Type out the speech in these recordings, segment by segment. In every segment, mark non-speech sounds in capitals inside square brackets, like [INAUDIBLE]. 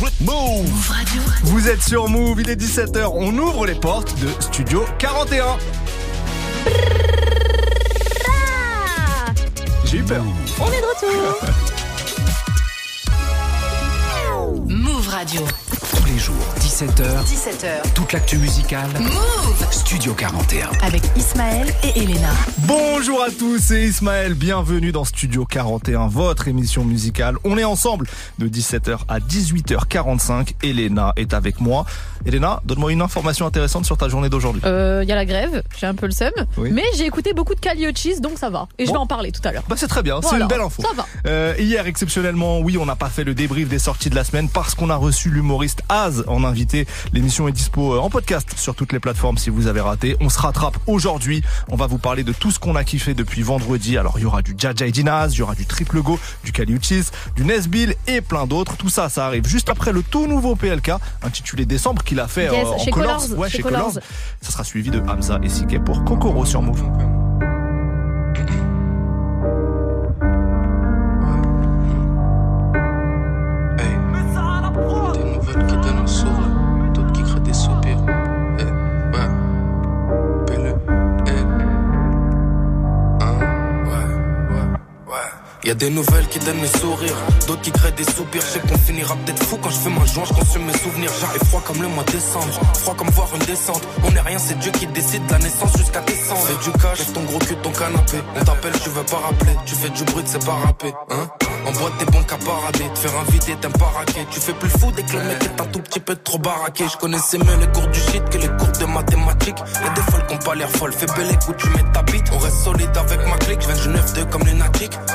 Move Radio. Vous êtes sur Move, il est 17h, on ouvre les portes de Studio 41. J'ai eu peur. On est de retour. [LAUGHS] Move Radio. Tous les jours, 17h. 17h. Toute l'actu musicale. Move Studio 41. Avec Ismaël et Elena. Bonjour à tous, c'est Ismaël. Bienvenue dans Studio 41, votre émission musicale. On est ensemble de 17h à 18h45. Elena est avec moi. Elena, donne-moi une information intéressante sur ta journée d'aujourd'hui. Il euh, y a la grève, j'ai un peu le seum. Oui. Mais j'ai écouté beaucoup de Caliochis, donc ça va. Et je vais en parler tout à l'heure. Bah c'est très bien, c'est Voilà, une belle info. ça va. Euh, hier, exceptionnellement, oui, on n'a pas fait le débrief des sorties de la semaine parce qu'on a reçu l'humoriste Az en invité. L'émission est dispo euh, en podcast sur toutes les plateformes si vous avez raté. On se rattrape aujourd'hui. On va vous parler de tout ce qu'on a kiffé depuis vendredi. Alors, il y aura du Jaja et Dinaz, il y aura du Triple Go, du Caliuchis, du Nesbill et plein d'autres. Tout ça, ça arrive juste après le tout nouveau PLK intitulé Décembre qu'il a fait Yes, euh, en chez Colors. Colors, Ouais, chez chez Colors. Colors. Ça sera suivi de Hamza et Sike pour Kokoro sur Move. Y a des nouvelles qui donnent le sourire, d'autres qui créent des soupirs. Je sais qu'on finira peut-être fou quand je fais ma joint, je consume mes souvenirs. J'arrive froid comme le mois de décembre, froid comme voir une descente. On est rien, c'est Dieu qui décide de la naissance jusqu'à décembre. Fais du cash, ton gros cul ton canapé. On t'appelle, tu veux pas rappeler. Tu fais du bruit, c'est pas rapper, hein. En boîte, t'es bon qu'à parader. Te faire inviter, pas raquer. Tu fais plus fou dès que le mec est un tout petit peu trop baraqué. Je connaissais mieux les cours du shit que les cours de mathématiques. Y'a des folles qui ont pas l'air folles. Fais belle où tu mets ta bite. On reste solide avec ma clique. Je viens du 9-2 comme.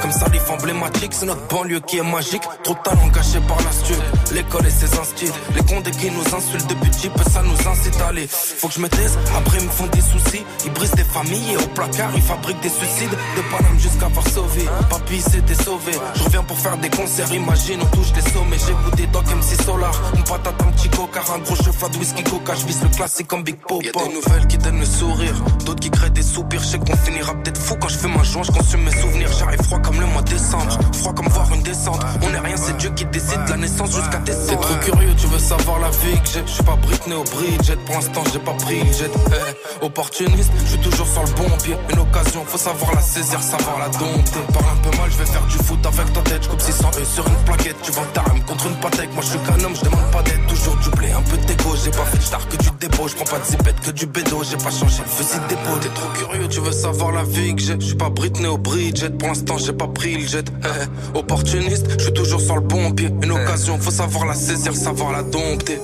Comme emblématique. C'est notre banlieue qui est magique. Trop de talent gâché par l'astuce. L'école et ses instits. Les condés qui nous insultent depuis petit ça nous incite à aller. Faut que je me taise. Après, ils me font des soucis. Ils brisent des familles et au placard, ils fabriquent des suicides. De Paname jusqu'à Varsovie. Papy s'était sauvé. Je reviens pour faire des concerts. Imagine, on touche les sommets. J'ai goûté Doc MC Solar. Une patate, un petit coca. Un gros cheval de whisky coca. Je vise le classique comme Big Pop. Y'a des nouvelles qui donnent le sourire. D'autres qui créent des soupirs. Je sais qu'on finira peut-être fou quand je fais ma joint. Je consume mes souvenirs. J'arrive froid comme le mois décembre. Froid comme voir une descente. On est rien, c'est Dieu qui décide de la naissance jusqu'à décembre. T'es trop curieux, tu veux savoir la vie que j'ai. Je suis pas Britney au Bridget. Pour l'instant, j'ai pas pris jet. Eh, opportuniste, je suis toujours sur le bon pied. Une occasion, faut savoir la saisir, savoir la dompter. Parle un peu mal, je vais faire du foot avec ta tête. Je coupe 600 E sur une plaquette. Tu vends ta rame contre une patek. Moi, je suis qu'un homme, je demande pas d'aide. Toujours du blé, un peu d'égo. J'ai pas fait de star que du dépôt. Je prends pas de zipette que du bédo. J'ai pas changé le fusil d'épaule. T'es trop curieux, tu veux savoir la vie que j'ai. Je suis pas Britney au Bridget. Pour l'instant, j'ai pas pris le jet. Eh, opportuniste, je suis toujours sur le bon pied. Une occasion, faut savoir la saisir, savoir la dompter.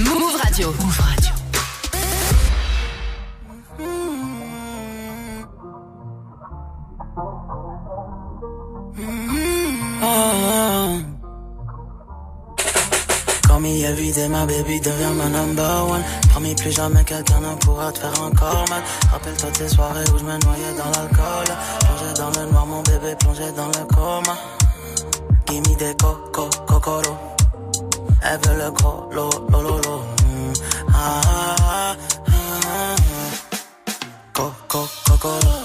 Move Radio. Move Radio. Baby devient ma number one. Promis plus jamais quelqu'un ne pourra te faire encore mal. Rappelle-toi tes soirées où je me noyais dans l'alcool. Plongé dans le noir mon bébé plongé dans le coma. Give me des coco, cocoro. Elle veut le gros, lo, lo, lo, lo. Mm. Ah, ah, ah, ah. Coco, cocoro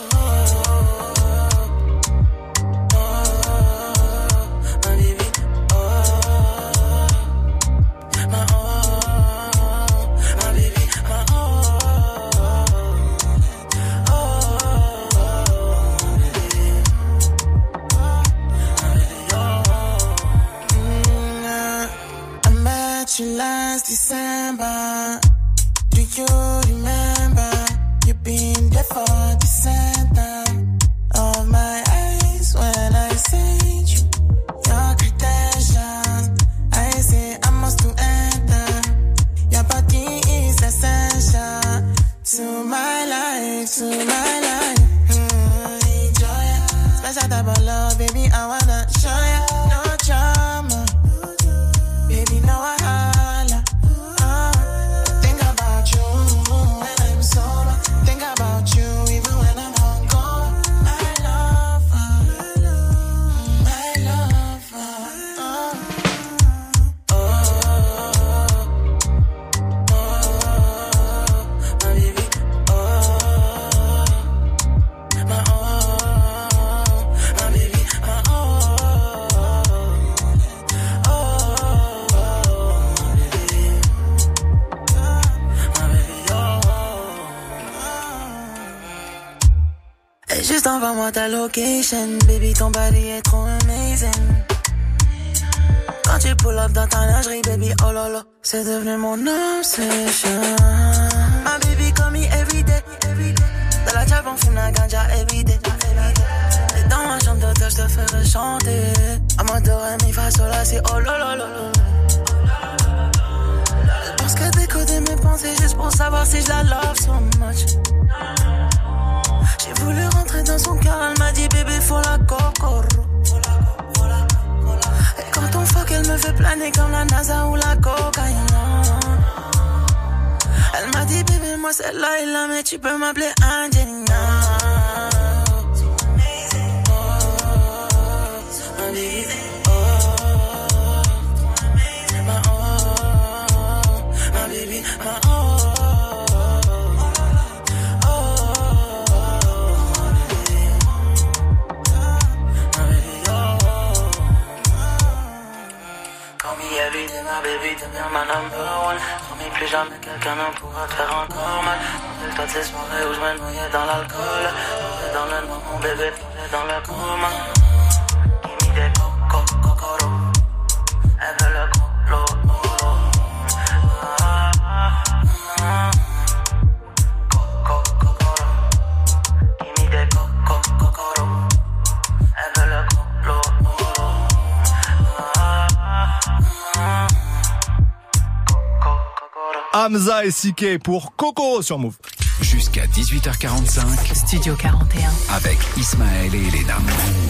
location. Baby, ton body est et là mais my baby, deviens ma number one. Promis, plus jamais quelqu'un ne pourra faire encore mal. Rappelle-toi de ces soirées où je me noyais dans l'alcool. Dans le noir, mon bébé, dans le coma. Hamza et CK pour Coco sur Move. Jusqu'à 18h45 Studio 41. avec Ismaël et Elena.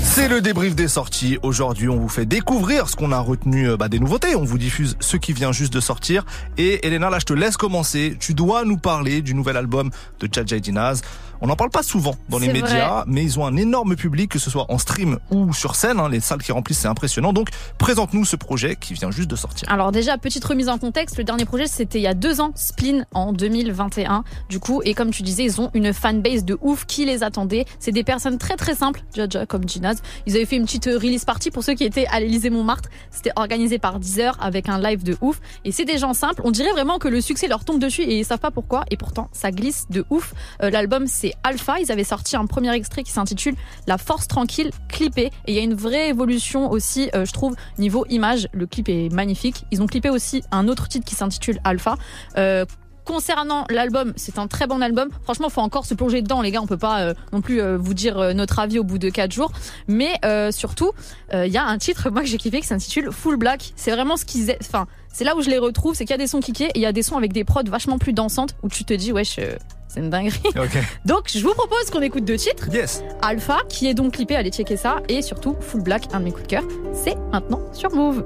C'est le débrief des sorties. Aujourd'hui, on vous fait découvrir ce qu'on a retenu euh, bah, des nouveautés. On vous diffuse ce qui vient juste de sortir. Et Elena, là, je te laisse commencer. Tu dois nous parler du nouvel album de Jaja Dinaz. On n'en parle pas souvent dans les médias, mais ils ont un énorme public, que ce soit en stream ou sur scène. hein. les salles qui remplissent, c'est impressionnant. Donc, présente-nous ce projet qui vient juste de sortir. Alors déjà, petite remise en contexte, le dernier projet c'était il y a deux ans, Spleen en 2021. Du coup, et comme tu disais, ils ont une fanbase de ouf qui les attendait. C'est des personnes très très simples, Jaja comme Ginaz. Ils avaient fait une petite euh, release party pour ceux qui étaient à l'Élysée Montmartre. C'était organisé par Deezer avec un live de ouf. Et c'est des gens simples. On dirait vraiment que le succès leur tombe dessus et ils savent pas pourquoi. Et pourtant, ça glisse de ouf. Euh, L'album c'est Alpha. Ils avaient sorti un premier extrait qui s'intitule La Force Tranquille, clippé. Et il y a une vraie évolution aussi, euh, je trouve, niveau image. Le clip est magnifique. Ils ont clippé aussi un autre titre qui s'intitule Alpha. Euh, Concernant l'album, c'est un très bon album. Franchement, faut encore se plonger dedans, les gars. On peut pas euh, non plus vous dire notre avis au bout de quatre jours. Mais surtout, il y a un titre [LAUGHS] moi que j'ai kiffé qui s'intitule Full Black. C'est vraiment ce qu'ils, enfin, c'est là où je les retrouve. C'est qu'il y a des sons kickés et il y a des sons avec des prods vachement plus dansantes où tu te dis euh, c'est une dinguerie. [LAUGHS] Donc, je vous propose qu'on écoute deux titres. Yes. Alpha, qui est donc clippé, allez checker ça, et surtout Full Black, un de mes coups de cœur. C'est maintenant sur Move.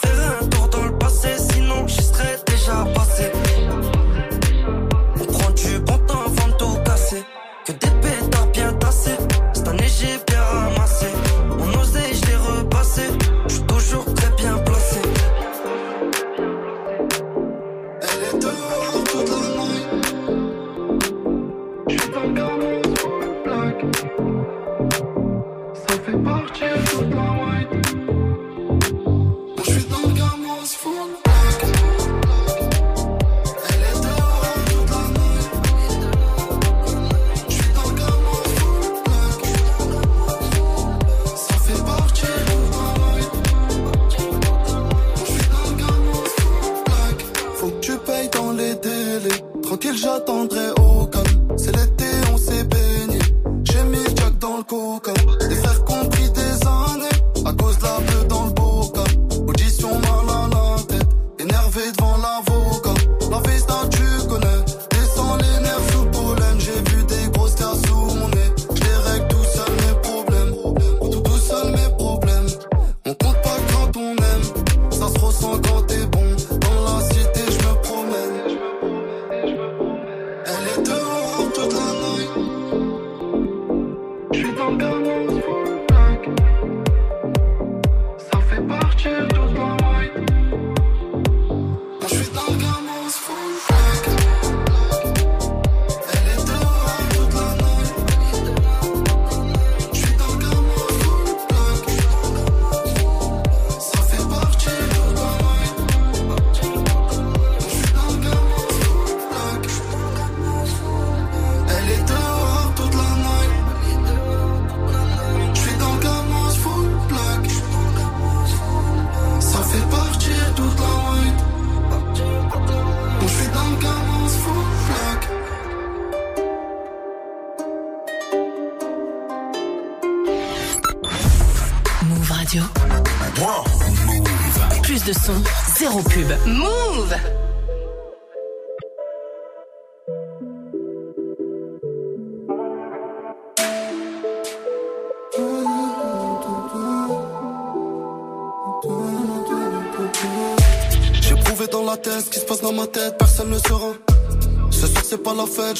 Je Tranquille, j'attendrai au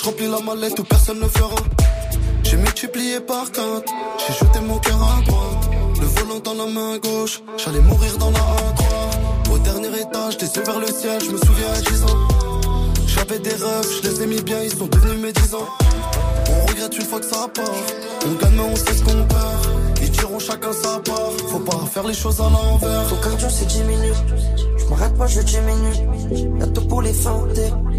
je remplis la mallette où personne ne fera. J'ai multiplié par quatre, j'ai jeté mon cœur à droite. Le volant dans la main gauche, j'allais mourir dans la A3. Au dernier étage, yeux vers le ciel, je me souviens à 10 ans. J'avais des rêves, je les ai mis bien, ils sont devenus mes 10 ans. On regrette une fois que ça part. On gagne, mais on sait ce qu'on perd. Ils diront chacun sa part. Faut pas faire les choses à l'envers. Ton cardio c'est 10 minutes. Je m'arrête pas, je diminue. Y'a tout pour les.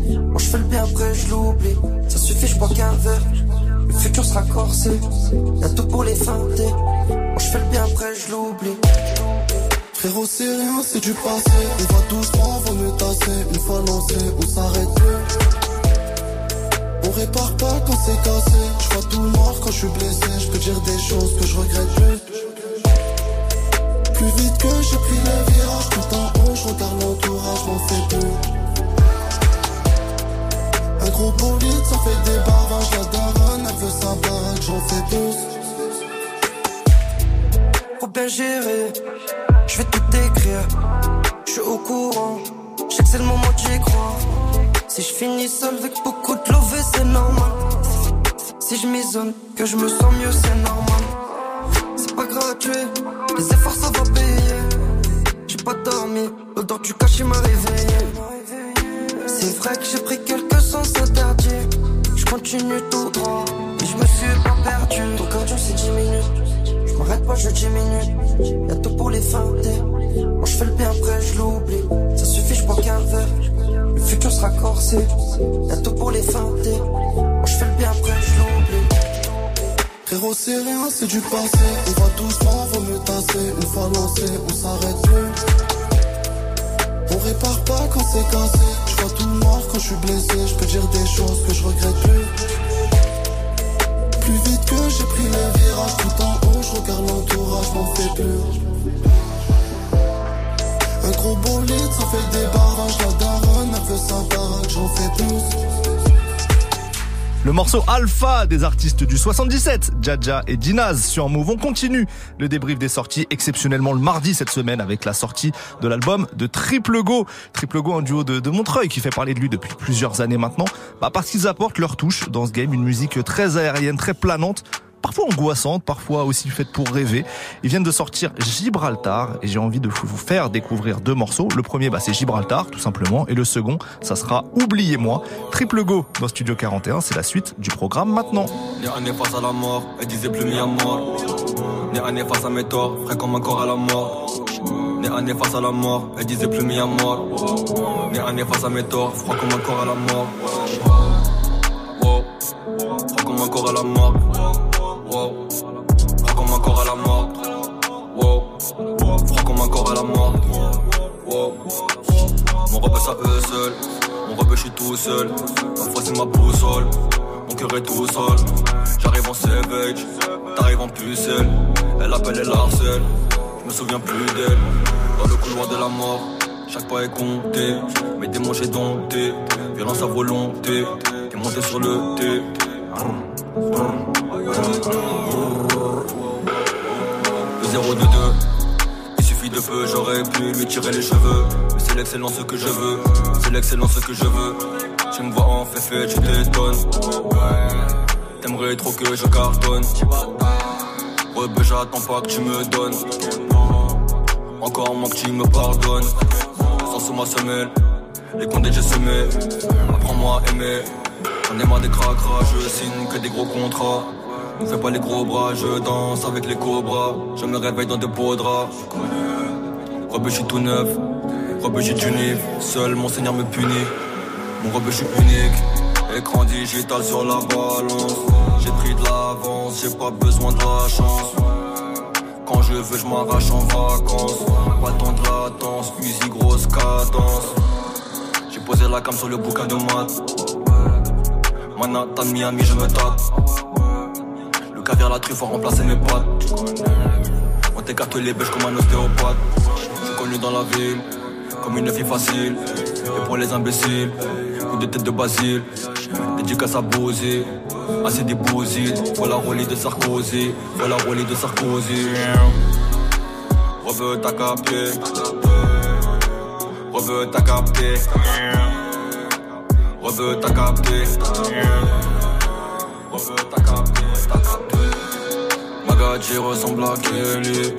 Moi je fais le bien après, je l'oublie. Ça suffit, je bois qu'un verre. Le futur sera corsé. Y'a tout pour les feinter. Moi je fais le bien après, je l'oublie. Frérot, c'est rien, c'est du passé. On va doucement, vaut mieux tasser. Une fois lancé, on s'arrête. On répare pas quand c'est cassé. Je vois tout noir quand je suis blessé. Je peux dire des choses que je regrette plus. Plus vite que j'ai pris le virage, tout en haut, je regarde l'entourage, m'en fais plus. Gros bolide, ça fait des barrages, la daronne, elle veut sa baraque, j'en fais plus. Faut bien gérer. Je vais tout écrire. Je suis au courant. Je sais que c'est le moment d'y croire. Si je finis seul avec beaucoup de lové, c'est normal. Si je m'isole, que je me sens mieux, c'est normal. C'est pas gratuit. Les efforts, ça va payer. J'ai pas dormi. L'odeur du cachet m'a réveillé. C'est vrai que j'ai pris quelques continue tout droit. Et je me suis pas perdu. Ton cardio, c'est 10 minutes. Je m'arrête pas, je diminue. Y'a tout pour les feinter. Moi je fais le bien après, je l'oublie. Ça suffit, je bois qu'un verre. Le futur sera corsé. Y'a tout pour les feinter. Moi je fais le bien après, je l'oublie. Frérot, c'est rien, c'est du passé. On va doucement, vaut mieux tasser. Une fois lancé, on s'arrête plus. On répare pas quand c'est cassé. Je tout quand je suis blessé. Je peux dire des choses que je regrette plus. Plus vite que j'ai pris le virage, tout en haut, je regarde l'entourage, m'en fais plus. Un gros bolide, ça fait des barrages, la daronne, elle veut sa j'en fais plus. Le morceau Alpha des artistes du 77, Jaja et Dinaz sur Move. On continue le débrief des sorties exceptionnellement le mardi cette semaine avec la sortie de l'album de Triple Go. Triple Go, un duo de, de Montreuil qui fait parler de lui depuis plusieurs années maintenant. Bah parce qu'ils apportent leur touche dans ce game, une musique très aérienne, très planante parfois angoissante, parfois aussi faite pour rêver. Ils viennent de sortir Gibraltar et j'ai envie de vous faire découvrir deux morceaux. Le premier, bah, c'est Gibraltar, tout simplement, et le second, ça sera Oubliez-moi. Triple Go dans Studio 41, c'est la suite du programme maintenant. Wow, comme un corps à la mort. Wow, comme un corps à la mort. Wow, mon rebeu ça eux seul. Mon rebeu je suis tout seul. Parfois c'est ma boussole. Mon cœur est tout seul. J'arrive en savage, t'arrives en pucelle. Elle appelle, elle harcèle. Je me souviens plus d'elle. Dans le couloir de la mort, chaque pas est compté. Mes démons j'ai dompté. Violence à volonté. T'es monté sur le thé. Le 0 de 2 Il suffit de peu, j'aurais pu lui tirer les cheveux. Mais c'est l'excellence que je veux. C'est l'excellence que je veux. Tu me vois en fait fait, tu t'étonnes. T'aimerais trop que je cartonne. Rebeu, j'attends pas que tu me donnes. Encore moins que tu me pardonnes. Sans sous ma semelle, les condés j'ai semé. Apprends-moi à aimer. J'en ai des cracras, je signe que des gros contrats. Fais pas les gros bras, je danse avec les cobras. Je me réveille dans des de draps. Rebeu, je suis tout neuf. Rebeu, j'ai du. Seul mon seigneur me punit. Mon rebeu, je suis unique. Écran digital sur la balance. J'ai pris de l'avance, j'ai pas besoin de la chance. Quand je veux, je m'arrache en vacances. Pas temps de latence, musique grosse cadence. J'ai posé la cam sur le bouquin de maths. Manhattan, Miami, je me tâte. Le caviar, la truffe ont remplacé mes potes. On t'écarte les bêches comme un ostéopathe. Je connue dans la ville, comme une fille facile. Et pour les imbéciles, coup de tête de Basile. Dédicace à Bosé, assez des Voilà Rolly de Sarkozy, voilà Rolly de Sarkozy. Reveux, t'as capté. Reveux, t'as capté. Reveux, t'as capté. Reveux, t'as capté. T'as capté. Ressemble à Kelly.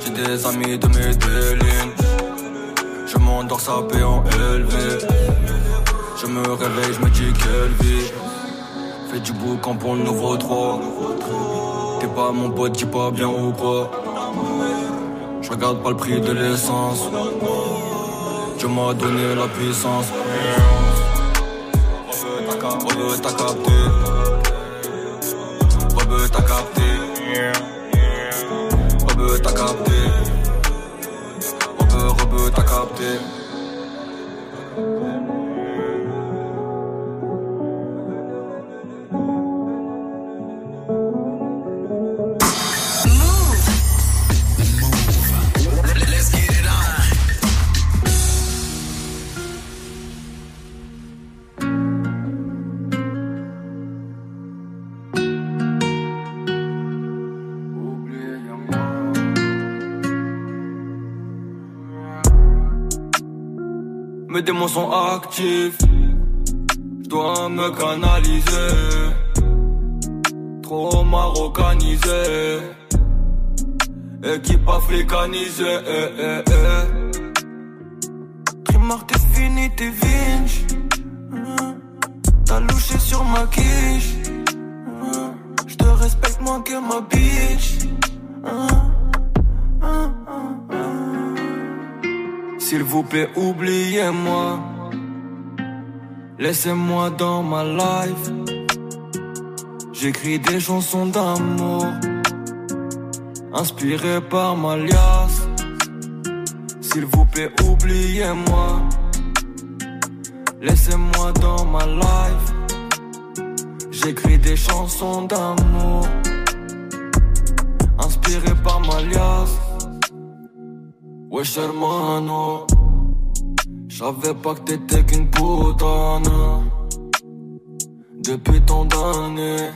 J'ai des amis de mes. Je m'endors sapé en élevé. Je me réveille, je me dis quelle vie. Fais du boucan pour le nouveau 3. T'es pas mon pote, dis pas bien ou quoi. Je regarde pas le prix de l'essence. Dieu m'a donné la puissance. Rebeu, t'as capté. Rebeu, t'as capté. Rebeu, t'as capté. Rebeu, rebeu, t'as capté. Actifs. Je dois me canaliser. Trop marocanisé. Équipe africanisée. Eh, eh, eh. Fini, t'es vinge. T'as louché sur ma quiche. Je te respecte moins que ma bitch. S'il vous plaît, oubliez-moi. Laissez-moi dans ma life. J'écris des chansons d'amour. Inspiré par ma liasse. S'il vous plaît, oubliez-moi. Laissez-moi dans ma life. J'écris des chansons d'amour. Inspiré par ma liasse. Wesh hermano J'savais pas que t'étais qu'une putana Depuis tant d'années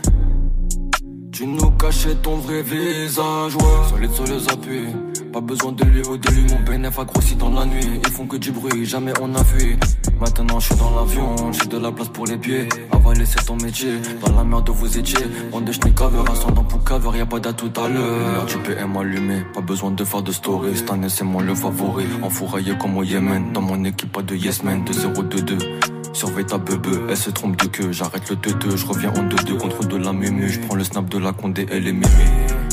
Tu nous cachais ton vrai visage, ouais. Solide sur les appuis Pas besoin de lui ou de lui. Mon bénéf a grossi dans la nuit. Ils font que du bruit, jamais on a fui. Maintenant je suis dans l'avion, j'ai de la place pour les pieds. Avaler c'est ton métier, dans la merde vous étiez. Bande de schnickavers, ascendant pour cover, y'a pas d'à tout à l'heure. Du PM allumé, pas besoin de faire de story Cette année c'est moi le favori, enfouraillé comme au Yémen. Dans mon équipe pas de yes man, de 0-2-2 Surveille ta bebe, elle se trompe de queue. J'arrête le 2-2, je reviens en 2-2 contre de la mumu Je prends le snap de la condé, elle est mémé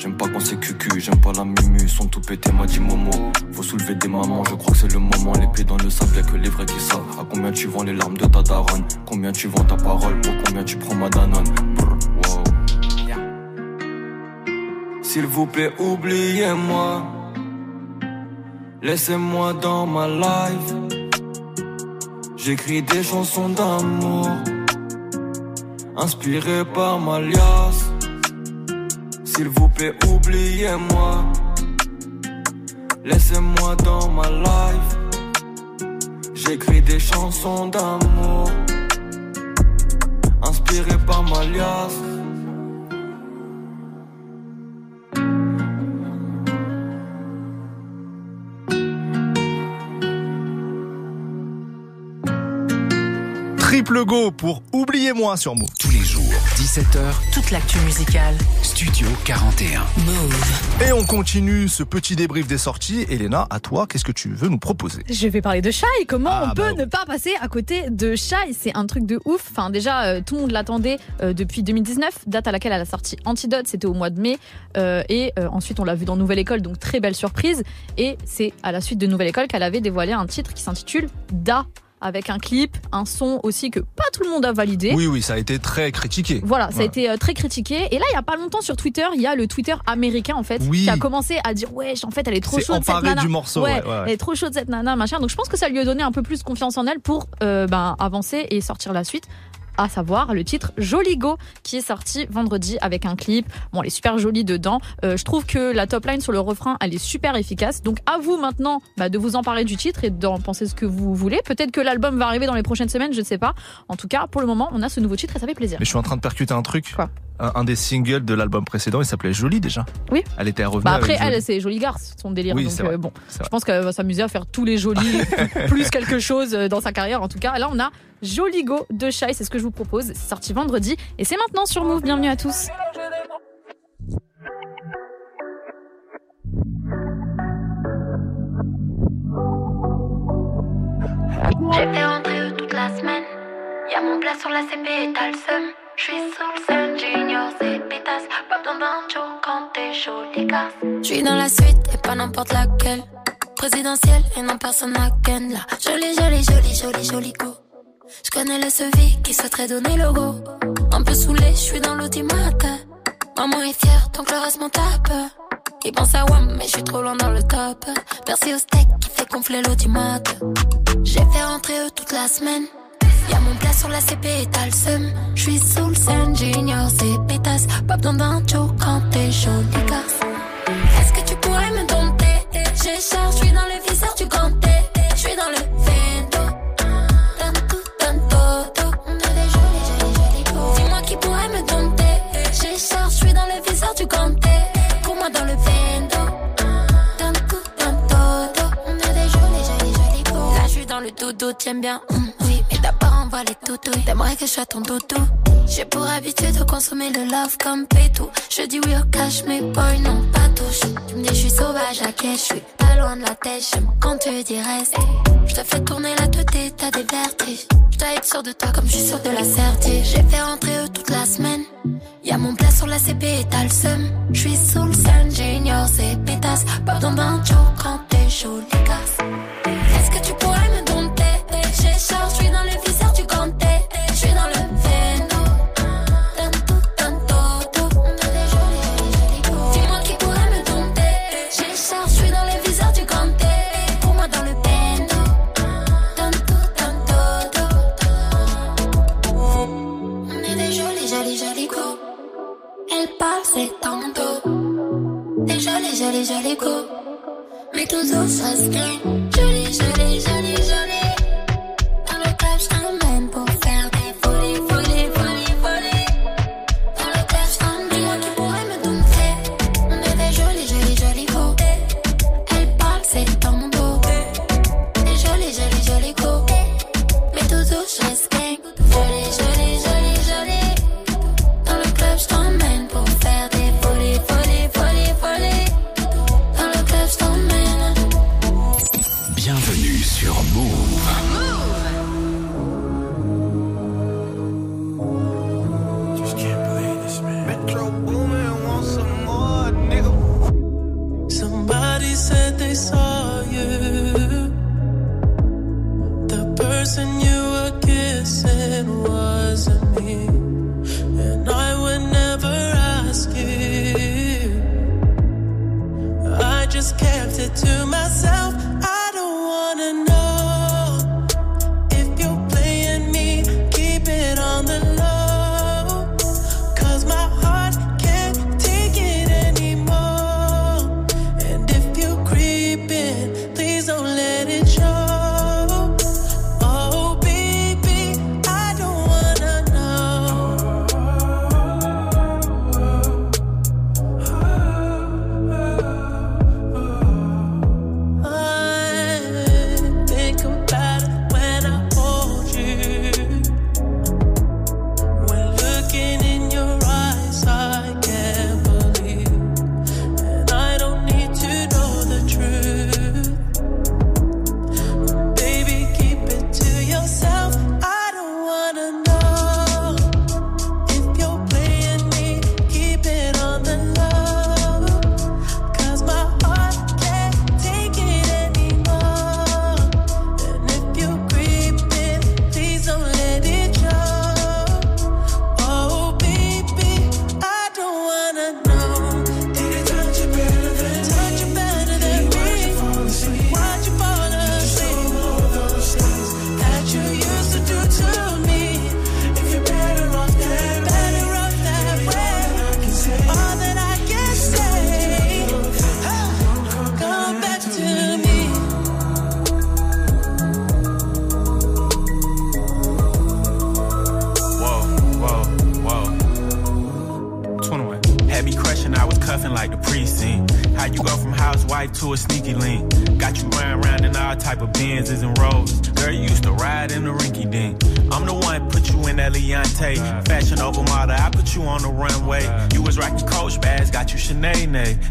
J'aime pas quand c'est cucu, j'aime pas la mimu, sont tout pété, m'a dit Momo. Faut soulever des mamans, je crois que c'est le moment. Les pieds dans le sable, y'a que les vrais qui savent. À combien tu vends les larmes de ta daronne? Combien tu vends ta parole? Pour combien tu prends ma danone? Brr, wow. S'il vous plaît, oubliez-moi. Laissez-moi dans ma life. J'écris des chansons d'amour. Inspiré par ma liasse. S'il vous plaît, oubliez-moi. Laissez-moi dans ma life. J'écris des chansons d'amour. Inspiré par ma liasse. Triple go pour Oubliez-moi sur Move. Tous les jours, 17h, Toute l'actu musicale. Studio 41. Move. Et on continue ce petit débrief des sorties. Elena, à toi, qu'est-ce que tu veux nous proposer? Je vais parler de Shai. Comment Ah, on peut oui. ne pas passer à côté de Shai C'est un truc de ouf. Enfin, déjà, euh, tout le monde l'attendait euh, depuis 2019, date à laquelle elle a sorti Antidote. C'était au mois de mai. Euh, et euh, ensuite, on l'a vu dans Nouvelle École, donc très belle surprise. Et c'est à la suite de Nouvelle École qu'elle avait dévoilé un titre qui s'intitule Da. Avec un clip, un son aussi que pas tout le monde a validé. Oui, oui, ça a été très critiqué. Voilà, ça a été euh, très critiqué. Et là, il y a pas longtemps sur Twitter, il y a le Twitter américain en fait Oui. qui a commencé à dire ouais, en fait, elle est trop C'est chaude cette nana. du morceau, ouais, ouais, ouais. elle est trop chaude cette nana, machin. Donc je pense que ça lui a donné un peu plus confiance en elle pour euh, ben, avancer et sortir la suite. À savoir le titre Joli Go qui est sorti vendredi avec un clip. Bon, elle est super jolie dedans. Euh, je trouve que la top line sur le refrain, elle est super efficace. Donc à vous maintenant bah, de vous emparer du titre et d'en penser ce que vous voulez. Peut-être que l'album va arriver dans les prochaines semaines, je ne sais pas. En tout cas, pour le moment, on a ce nouveau titre et ça fait plaisir. Mais je suis en train de percuter un truc. Quoi? Un, un des singles de l'album précédent, il s'appelait Jolie déjà. Oui. Elle était revenue. Bah après, elle, c'est Jolie Garce, son délire. Oui, donc c'est vrai. euh, bon, je pense qu'elle va s'amuser à faire tous les jolis, [LAUGHS] plus quelque chose euh, dans sa carrière. En tout cas, là, on a Joli Go de Shai, c'est ce que je vous propose. C'est sorti vendredi et c'est maintenant sur Move. Bienvenue à tous. J'ai fait rentrer eux toute la semaine. Y'a mon plat sur la CP et t'as le seum. Les gars. J'suis dans la suite et pas n'importe laquelle. Présidentielle et non personne à ken là. Joli, joli, joli, joli, joli go. J'connais le SEVI qui souhaiterait donner le go. Un peu saoulé, j'suis dans l'automate. Maman est fière, que le reste m'en tape. Il pense à WAM, mais j'suis trop loin dans le top. Merci au steak qui fait gonfler l'automate. J'ai fait rentrer eux toute la semaine. Y'a mon plat sur la CP et t'as le seum. J'suis sous le scène, junior, c'est pétasse. Pas besoin d'un show quand t'es les gars. Est-ce que tu pourrais me dompter? J'ai charge, j'suis dans le viseur du ganté. Le dodo, t'aimes bien, hum, oui. Mais d'abord, on va les toutouilles. T'aimerais que je sois ton doudou? J'ai pour habitude de consommer le love comme pétou. Je dis oui au cash, mais boy, non, pas touche. Tu me dis, je suis sauvage à quai, je suis pas loin de la tête. J'aime quand tu dis reste. Je te fais tourner la tête t'as des vertiges. Je dois être sûr de toi comme je suis sûr de la certitude. J'ai fait rentrer eux toute la semaine. Y'a mon plat sur la CP et t'as le seum. Je suis sous le sun, junior, c'est pétasse. Pas besoin d'un show quand t'es chaud, les. Mais toujours je reste clean.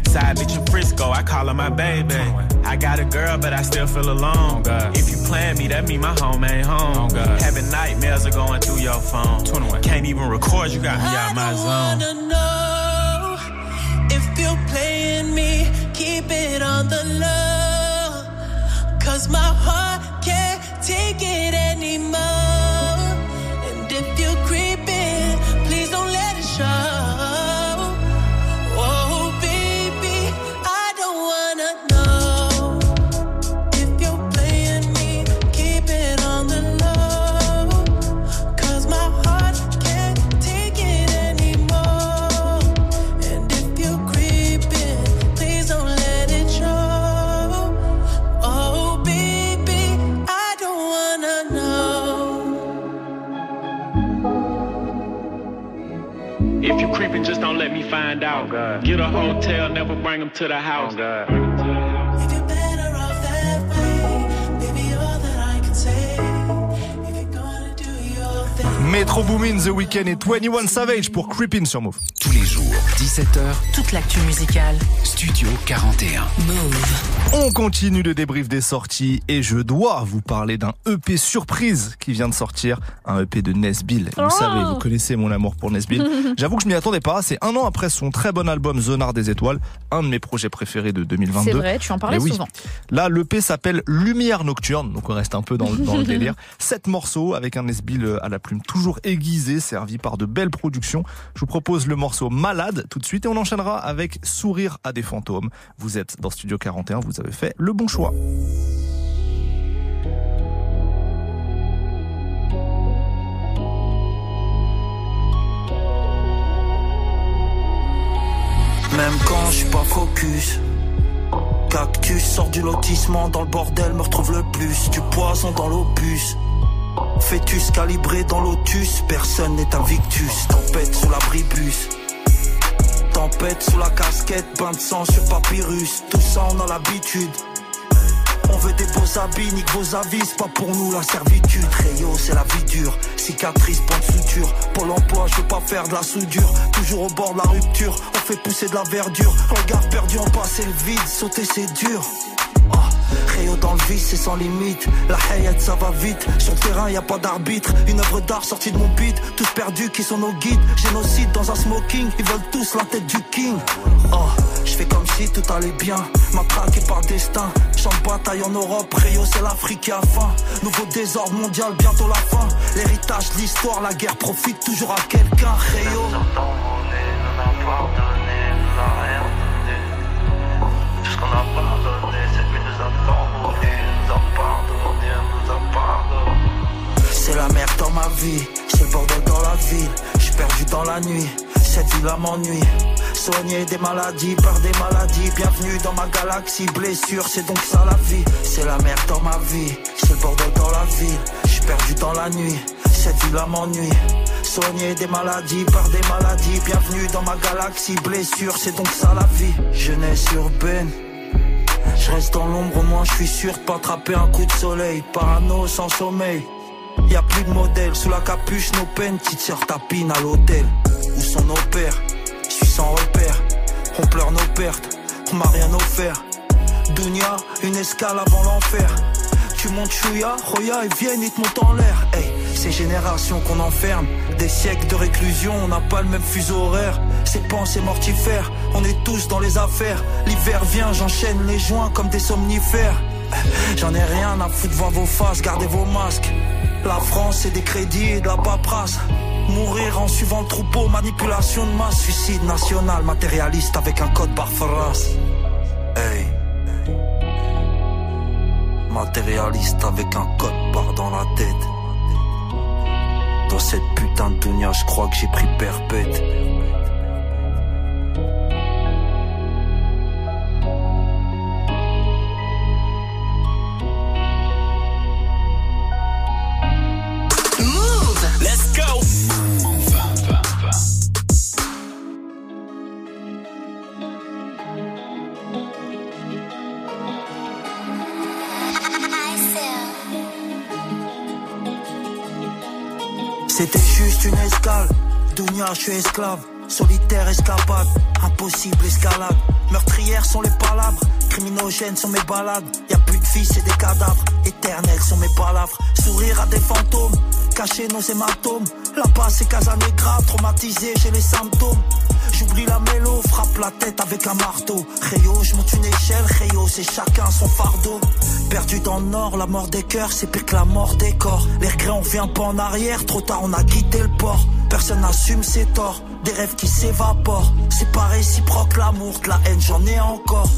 Side bitch in Frisco, I call her my baby. I got a girl, but I still feel alone. If you plan me, that mean my home ain't home. Having nightmares are going through your phone. Can't even record, you got me out my zone. Find out. Get a hotel, never bring them to the house. If you're better off that way, baby, all that I can say. If you're gonna do your thing. Metro Boomin, The Weeknd et 21 Savage pour Creepin' sur Move. Tous les jours, 17h, Toute l'actu musicale. Studio 41. Move. On continue le débrief des sorties et je dois vous parler d'un EP surprise qui vient de sortir, un EP de Nesbill. Vous Oh savez, vous connaissez mon amour pour Nesbill. [LAUGHS] J'avoue que je m'y attendais pas, c'est un an après son très bon album Zonard des étoiles, un de mes projets préférés de 2022. C'est vrai, tu en parlais oui. souvent. Là, l'EP s'appelle Lumière Nocturne, donc on reste un peu dans, le- dans le [LAUGHS] délire. Sept morceaux avec un Nesbill à la plume toujours aiguisée, servi par de belles productions. Je vous propose le morceau Malade tout de suite et on enchaînera avec Sourire à des fantômes. Vous êtes dans Studio 41, vous avez fait le bon choix. Même quand je suis pas focus. Cactus sort du lotissement dans le bordel, me retrouve le plus. Du poison dans l'opus. Fœtus calibré dans lotus, personne n'est un victus. Tempête sous l'abribus. Tempête sous la casquette, bain de sang sur papyrus. Tout ça on a l'habitude. On veut des beaux habits, nique vos avis, c'est pas pour nous la servitude. Rayo, c'est la vie dure. Cicatrice, point de suture. Pôle emploi, je veux pas faire de la soudure. Toujours au bord de la rupture, on fait pousser de la verdure. Regard perdu, on passe le vide, sauter c'est dur. Oh, Rayo dans le vice, c'est sans limite. La hayat, ça va vite. Sur le terrain, y a pas d'arbitre. Une œuvre d'art sortie de mon beat. Tous perdus qui sont nos guides. Génocide dans un smoking. Ils veulent tous la tête du king. Oh, je fais comme si tout allait bien. Matraqué par destin. Champ de bataille en Europe. Rayo, c'est l'Afrique qui a faim. Nouveau désordre mondial, bientôt la fin. L'héritage, l'histoire, la guerre profite toujours à quelqu'un. Rayo. C'est la merde dans ma vie, c'est le bordel dans la ville. Je suis perdu dans la nuit, cette ville là m'ennuie. Soigner des maladies par des maladies. Bienvenue dans ma galaxie, blessure, c'est donc ça la vie. C'est la merde dans ma vie, c'est le bordel dans la ville. Je suis perdu dans la nuit, cette ville là m'ennuie. Soigner des maladies par des maladies. Bienvenue dans ma galaxie, blessure, c'est donc ça la vie. Jeunesse urbaine. Je reste dans l'ombre, au moins je suis sûr de pas attraper un coup de soleil. Parano sans sommeil. Y a plus de modèle, sous la capuche, nos peines, petite sœur tapine à l'hôtel. Où sont nos pères? Je suis sans repère. On pleure nos pertes, on m'a rien offert. Dunia, une escale avant l'enfer. Tu montes Chouya, Roya et viennent, ils te montent en l'air. Hey, ces générations qu'on enferme, des siècles de réclusion, on n'a pas le même fuseau horaire. Ces pensées mortifères, on est tous dans les affaires. L'hiver vient, j'enchaîne les joints comme des somnifères. [LAUGHS] J'en ai rien à foutre, voir vos faces, gardez vos masques. La France, c'est des crédits de la paperasse. Mourir en suivant le troupeau, manipulation de masse, suicide national, matérialiste avec un code Barfaras. Hey. Matérialiste avec un code barre dans la tête. Dans cette putain de dunia, je crois que j'ai pris perpète. Juste une escale. Dounia, je suis esclave. Solitaire escapade, impossible escalade. Meurtrières sont les palabres, criminogènes sont mes balades. Y a plus de fils et des cadavres, éternels sont mes palavres. Sourire à des fantômes, cacher nos hématomes. Là-bas c'est Casanegra, traumatisé, j'ai les symptômes. J'oublie la mélo, frappe la tête avec un marteau. Rayo, je monte une échelle, Rayo, c'est chacun son fardeau. Perdu dans le nord, la mort des cœurs, c'est pire que la mort des corps. Les regrets, on vient pas en arrière, trop tard, on a quitté le port. Personne n'assume ses torts, des rêves qui s'évaporent. C'est pas réciproque l'amour, de la haine, j'en ai encore.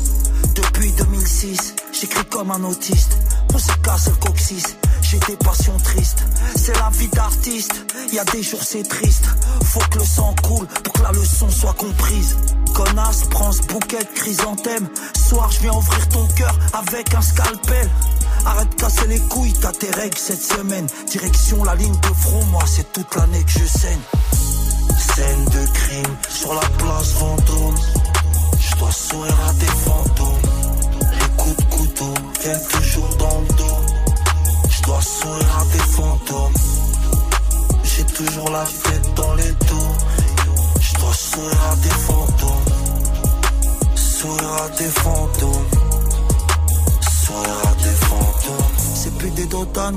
Depuis 2006, j'écris comme un autiste. On se casse le coccyx, j'ai des passions tristes. C'est la vie d'artiste, y a des jours c'est triste. Faut que le sang coule pour que la leçon soit comprise. Connasse, prends ce bouquet de chrysanthème. Soir, je viens ouvrir ton cœur avec un scalpel. Arrête de casser les couilles, t'as tes règles cette semaine. Direction la ligne de front, moi c'est toute l'année que je saigne. Scène de crime sur la place Vendôme.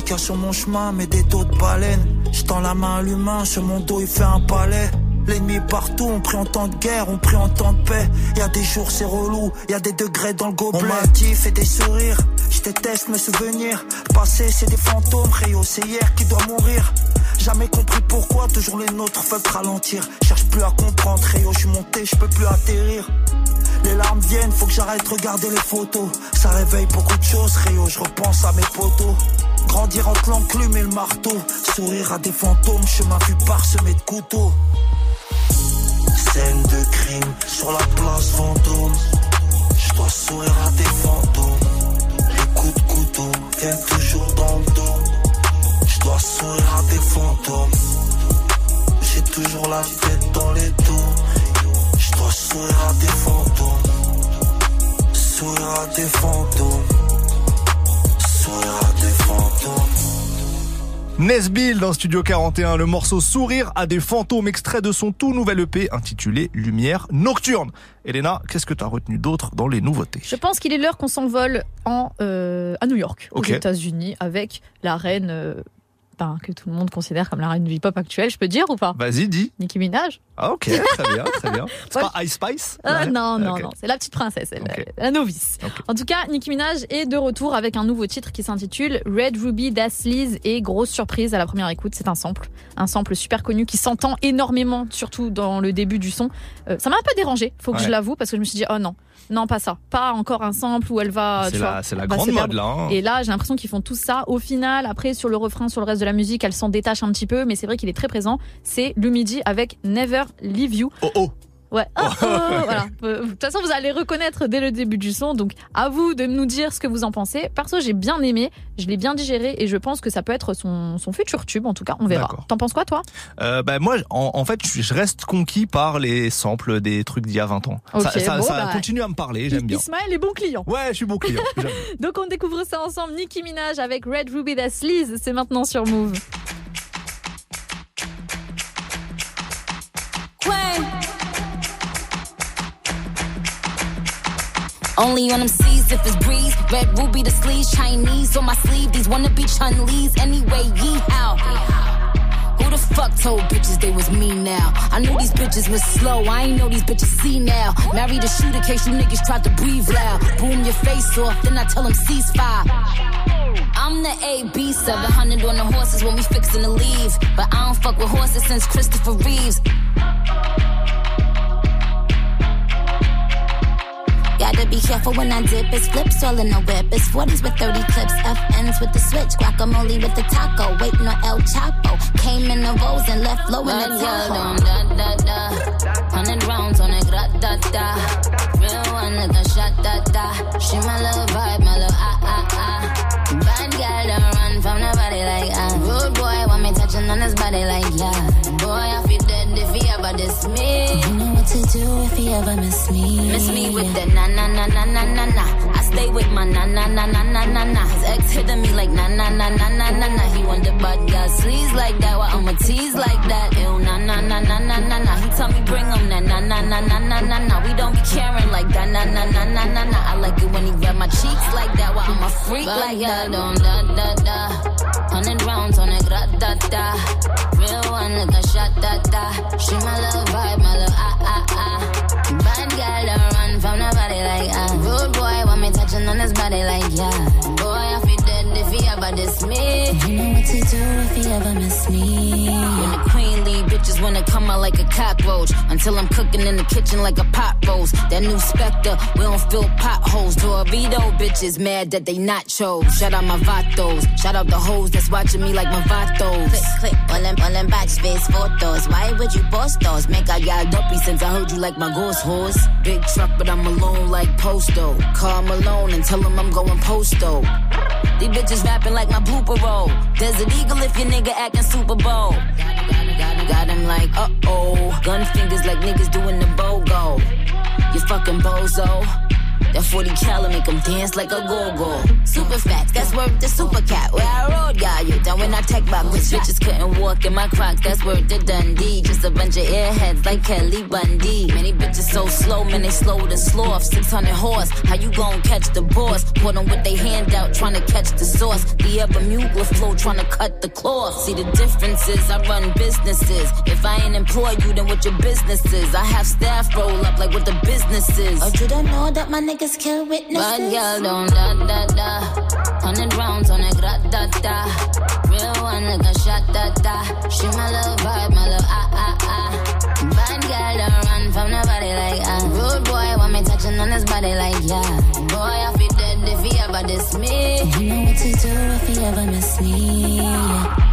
Qu'il y a sur mon chemin, mais des dos de baleine. J'tends la main à l'humain, sur mon dos il fait un palais. L'ennemi partout, on prie en temps de guerre, on prie en temps de paix. Y a des jours c'est relou, y a des degrés dans le gobelet. On m'a dit fait des sourires, je déteste mes souvenirs. Passé c'est des fantômes, Rio c'est hier qui doit mourir. Jamais compris pourquoi toujours les nôtres veulent ralentir. Cherche plus à comprendre, Rio je suis monté, je peux plus atterrir. Les larmes viennent, faut que j'arrête de regarder les photos. Ça réveille beaucoup de choses, Rio, je repense à mes potos. Grandir entre l'enclume et le marteau. Sourire à des fantômes, chemin vu parsemé de couteaux. Scène de crime sur la place Vendôme. Je dois sourire à des fantômes. Les coups de couteau viennent toujours dans le dos. Je dois sourire à des fantômes. J'ai toujours la tête dans les dos. Je dois sourire à des fantômes. Sourire à des fantômes. Sourire à des fantômes. Nesbill dans Studio 41, le morceau Sourire à des fantômes, extrait de son tout nouvel EP intitulé Lumière Nocturne. Elena, qu'est-ce que tu as retenu d'autre dans les nouveautés? Je pense qu'il est l'heure qu'on s'envole en euh, à New York, aux États-Unis, avec la reine euh, ben, que tout le monde considère comme la reine du hip-hop actuelle. Je peux dire ou pas Vas-y, dis. Nicki Minaj Ah ok, très bien, très bien. [LAUGHS] C'est Ouais. pas Ice Spice Ah, Ouais. Non, non, non, c'est la petite princesse, elle, la novice. En tout cas, Nicki Minaj est de retour avec un nouveau titre qui s'intitule Red Ruby Das Liz et grosse surprise à la première écoute, c'est un sample, un sample super connu qui s'entend énormément, surtout dans le début du son. Euh, ça m'a un peu dérangé, faut que Ouais. je l'avoue, parce que je me suis dit oh non, non pas ça, pas encore un sample où elle va. C'est tu la, vois, c'est la bah, grande mode là. hein. Et là, j'ai l'impression qu'ils font tout ça. Au final, après, sur le refrain, sur le reste de la musique, elle s'en détache un petit peu, mais c'est vrai qu'il est très présent. C'est Lumidi avec Never Leave You. Oh oh Ouais. Oh, oh, voilà. Euh, De toute façon, vous allez reconnaître dès le début du son. Donc, à vous de nous dire ce que vous en pensez. Perso, j'ai bien aimé, je l'ai bien digéré et je pense que ça peut être son, son futur tube. En tout cas, on verra. T'en penses quoi, toi? Euh, bah, moi, en, en fait, je reste conquis par les samples des trucs d'il y a 20 ans. Ça ça, bon, ça bah, continue à me parler, j'aime bien. Ismaël est bon client. Ouais, je suis bon client. [LAUGHS] Donc, on découvre ça ensemble. Nicki Minaj avec Red Ruby That's Liz. C'est maintenant sur Move. Only on them seas if it's breeze. Red ruby the sleeves, Chinese on my sleeve. These wanna be Chun Lee's anyway. Yee how? Who the fuck told bitches they was me now? I knew these bitches was slow. I ain't know these bitches see now. Married a shooter case you niggas tried to breathe loud. Boom your face off, then I tell them ceasefire. I'm the AB 700 on the horses when we fixin' to leave. But I don't fuck with horses since Christopher Reeves. Gotta be careful when I dip. It's flips all in the whip. It's 40s with 30 clips. FNs with the switch. Guacamole with the taco. Waiting on El Chapo. Came in the rolls and left low in the Tahoe. Da, da, da. Hundred rounds on it. Gra, da, da. Real one nigga shot da, da. She my little vibe, my little ah, ah, ah. Bad girl don't run from nobody like ah. Rude boy want me touching on his body like yeah. Boy, I feel dead if he ever diss me to do if he ever miss me. Miss me with that na na na na na na na. I stay with my na na na na na na na. His ex hitting me like na na na na na na na. He wonder but God sleaze like that, why I'ma tease like that. Ew na na na na na na na. He tell me bring him na na na na na na na na. We don't be caring like that na na na na na na. I like it when he grab my cheeks like that, why I'ma freak but like that. On da da da. Hundred rounds on a gra da da. Real one like a shot da da. She my love vibe, my love ah ah ah. Bad girl don't run from nobody like ah. Rude boy want me touching on his body like yeah. Boy, I feel dead if he ever diss me. You know what to do if he ever miss me. When the queen bitches wanna come out like a cockroach. Until I'm cooking in the kitchen like a pot roast. That new Spectre, we don't fill potholes. Dorito bitches mad that they not chose. Shout out my vatos. Shout out the hoes that's watching me like my vatos. Click, click, all them, all them backspace photos. Why would you post those? Make I got dopey since I heard you like my ghost horse. Big truck, but I'm alone like Posto. Call Malone and tell him I'm going posto. These bitches rapping like my blooper roll. Desert Eagle if your nigga acting Super Bowl. Got him like, uh oh. Gun fingers like niggas doing the BOGO. You fucking bozo. That 40 cal make him dance like a go-go. Super fat, that's worth the super cat. Where I rode, got you. Down when I tech back, which bitches couldn't walk in my crocs. That's worth the Dundee. Just a bunch of airheads like Kelly Bundy. Many bitches so slow, man, they slow to sloth. 600 horse, how you gon' catch the boss? Put them with they hand out, trying to catch the sauce. The ever mule flow, trying to cut the cloth. See the differences, I run businesses. If I ain't employ you, then what your business is? I have staff roll up like what the business is. Oh, you don't know that my niggas kill witnesses? Bad girl don't da da da. Hundred rounds on a gra da da. Real one like a shot da da. She my little vibe, my little ah ah ah. Bad girl don't run from nobody like ah. Rude boy want me touching on his body like yeah. Boy I feel dead if he ever diss me. You know what to do if he ever miss me. Yeah.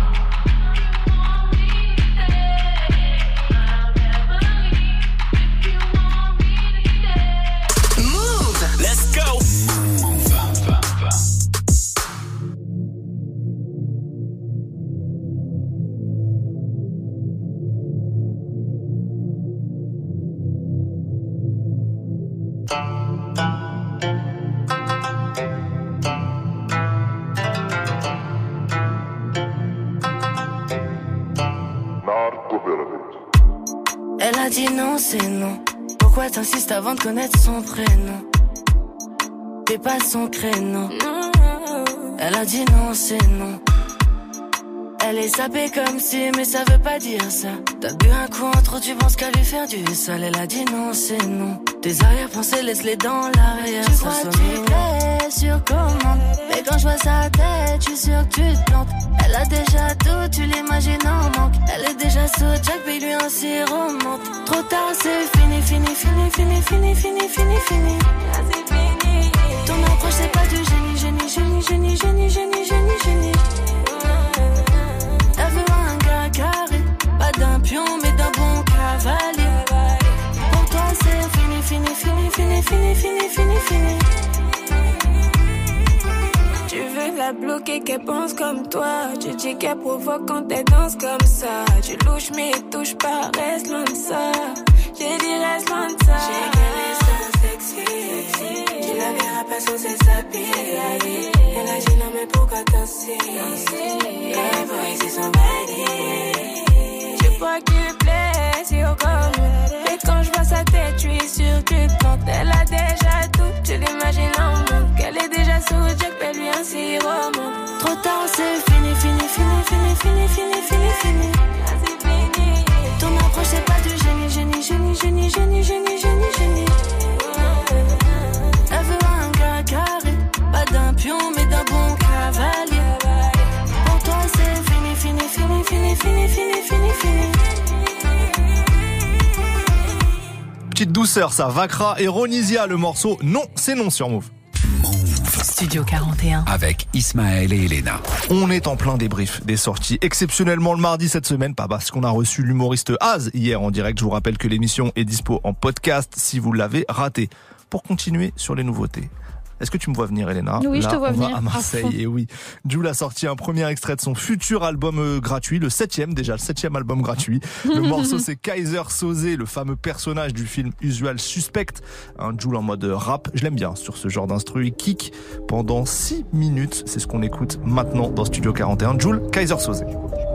Elle a dit non, c'est non. Pourquoi t'insistes avant de connaître son prénom? T'es pas son créneau. Elle a dit non, c'est non. Elle est sapée comme si, mais ça veut pas dire ça. T'as bu un coup en trop, tu penses qu'à lui faire du sale. Elle a dit non, c'est non. Tes arrière-pensées, laisse-les dans l'arrière. Tu crois sur commande Mais quand je vois sa tête, je suis sûr que tu te plantes Elle a déjà tout, tu l'imagines en manque. Elle est déjà sous Jack, paye lui un remonte. Trop tard, c'est fini, fini, fini, fini, fini, fini, fini, fini. Ton approche, c'est pas du génie, génie, génie, génie, génie, génie, génie, génie. Elle veut un gars carré, pas d'un pion, mais d'un bon cavalier. Pour toi, c'est fini, fini, fini, fini, fini, fini, fini, fini. La bloquer, qu'elle pense comme toi. Tu dis qu'elle provoque quand elle danse comme ça. Tu louches, mais touche pas, reste loin de ça. J'ai dit, reste loin de ça. J'ai qu'elle est so sexy. Tu la verras pas sans elle s'habiller. Elle a dit, non, mais pourquoi danser? Elle veut ici son body. Tu crois si au. Et quand je vois sa tête, je suis sûre que plantes. Elle a déjà tout, tu l'imagines en manque. Elle est déjà sous Jack, mais lui un sirop. Trop tard, c'est fini, fini, fini, fini, fini, fini, fini, fini. Ton approche, c'est pas du génie, génie, génie, génie, génie, génie, génie, génie. Elle veut un gars carré, pas d'un pion, mais d'un bon cavalier. Pour toi, c'est fini, fini, fini, fini, fini, fini, fini, fini. Petite douceur, ça. Vacra et Ronisia, le morceau. Non, c'est non sur Move. Studio 41. Avec Ismaël et Elena. On est en plein débrief des sorties exceptionnellement le mardi cette semaine, pas parce qu'on a reçu l'humoriste Az hier en direct. Je vous rappelle que l'émission est dispo en podcast si vous l'avez raté. Pour continuer sur les nouveautés. Est-ce que tu me vois venir, Elena Oui, je Là, te vois on va venir, à à Marseille. Et oui, Jules a sorti un premier extrait de son futur album euh, gratuit, le septième déjà, le septième album gratuit. Le [LAUGHS] morceau c'est Kaiser Soze, le fameux personnage du film Usual Suspect. Un Jules en mode rap. Je l'aime bien sur ce genre d'instru. Il kick pendant 6 minutes. C'est ce qu'on écoute maintenant dans Studio 41. Jules, Kaiser Soze.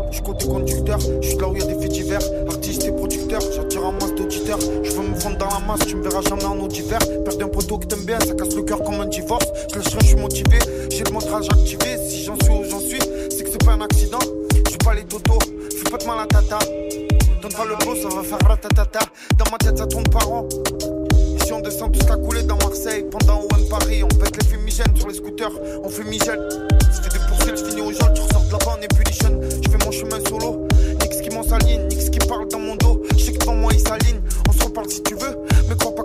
je suis côté conducteur. Je suis là où il y a des faits divers, artistes et producteurs. J'attire un masse d'auditeurs. Je veux me fondre dans la masse, tu me verras jamais en eau d'hiver. Perdre un poteau que t'aimes bien, ça casse le cœur comme un divorce. Je lâcherai, je suis motivé. J'ai le montrage activé. Si j'en suis où j'en suis, c'est que c'est pas un accident. Je suis pas les totos, fais pas de mal à tata. Donne pas le beau, ça va faire ratatata. Dans ma tête, ça tourne par an. Ici, on descend tous la couler dans Marseille. Pendant One Paris, on pète les fumigènes sur les scooters. On fait Michel. Ça fait des poursuites, je finis au jol. Tu ressors de là-bas en ébullition. Je fais mon chemin solo. Nix qui m'en s'aligne, Nix qui parle dans mon dos. Je sais que devant moi, il s'aligne. On se reparle si tu veux. Mais crois pas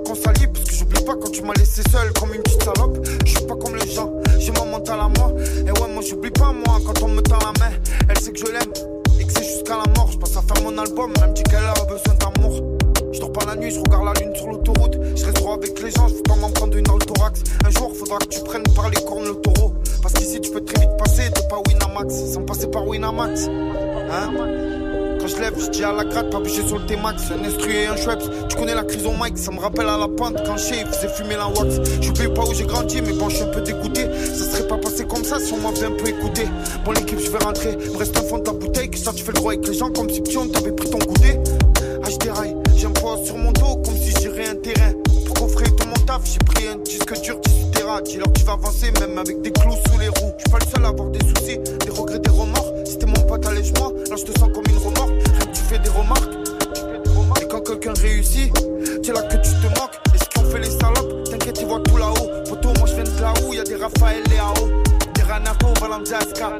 j'oublie pas quand tu m'as laissé seul comme une petite salope. Je suis pas comme les gens. J'ai mon mental à moi. Et ouais, moi, j'oublie pas moi quand on me tend la main. Elle sait que je l'aime. Et que c'est jusqu'à la mort. Je passe à faire mon album. Elle me dit qu'elle a besoin d'amour. Je dors pas la nuit, je regarde la lune sur l'autoroute. Je reste droit avec les gens, je veux pas m'en prendre une dans le thorax. Un jour, faudra que tu prennes par les cornes le taureau. Parce qu'ici, tu peux très vite passer de pas Winamax sans passer par Winamax. Hein? Quand je lève, je dis à la gratte, pas bouger sur le T-Max. Un instru et un Schweppes, tu connais la crise au mic, ça me rappelle à la pente quand chez il faisait fumer la wax. J'oublie pas où j'ai grandi, mais bon, je suis un peu dégoûté. Ça serait pas passé comme ça si on m'avait un peu écouté. Bon, l'équipe, je vais rentrer, me reste un fond de ta bouteille. Que ça, tu fais le droit avec les gens comme si petit on t'avait pris ton goûter. Ah, je déraille, poids sur mon dos comme si j'irais un terrain. Pour coffrer tout mon taf, j'ai pris un disque dur, 18 terrain. Dis-leur tu vas avancer, même avec des clous sous les roues. Je suis pas le seul à avoir des soucis, des regrets. Si t'es mon pote, allège-moi. Là, je te sens comme une remorque. Rien que tu fais des remarques. Et quand quelqu'un réussit, c'est là que tu te moques. Et ce qu'on fait les salopes, t'inquiète, ils voient tout là-haut. Poto, moi je viens de là où y a des Raphaël et AO. Des Ranato, Valenziasca.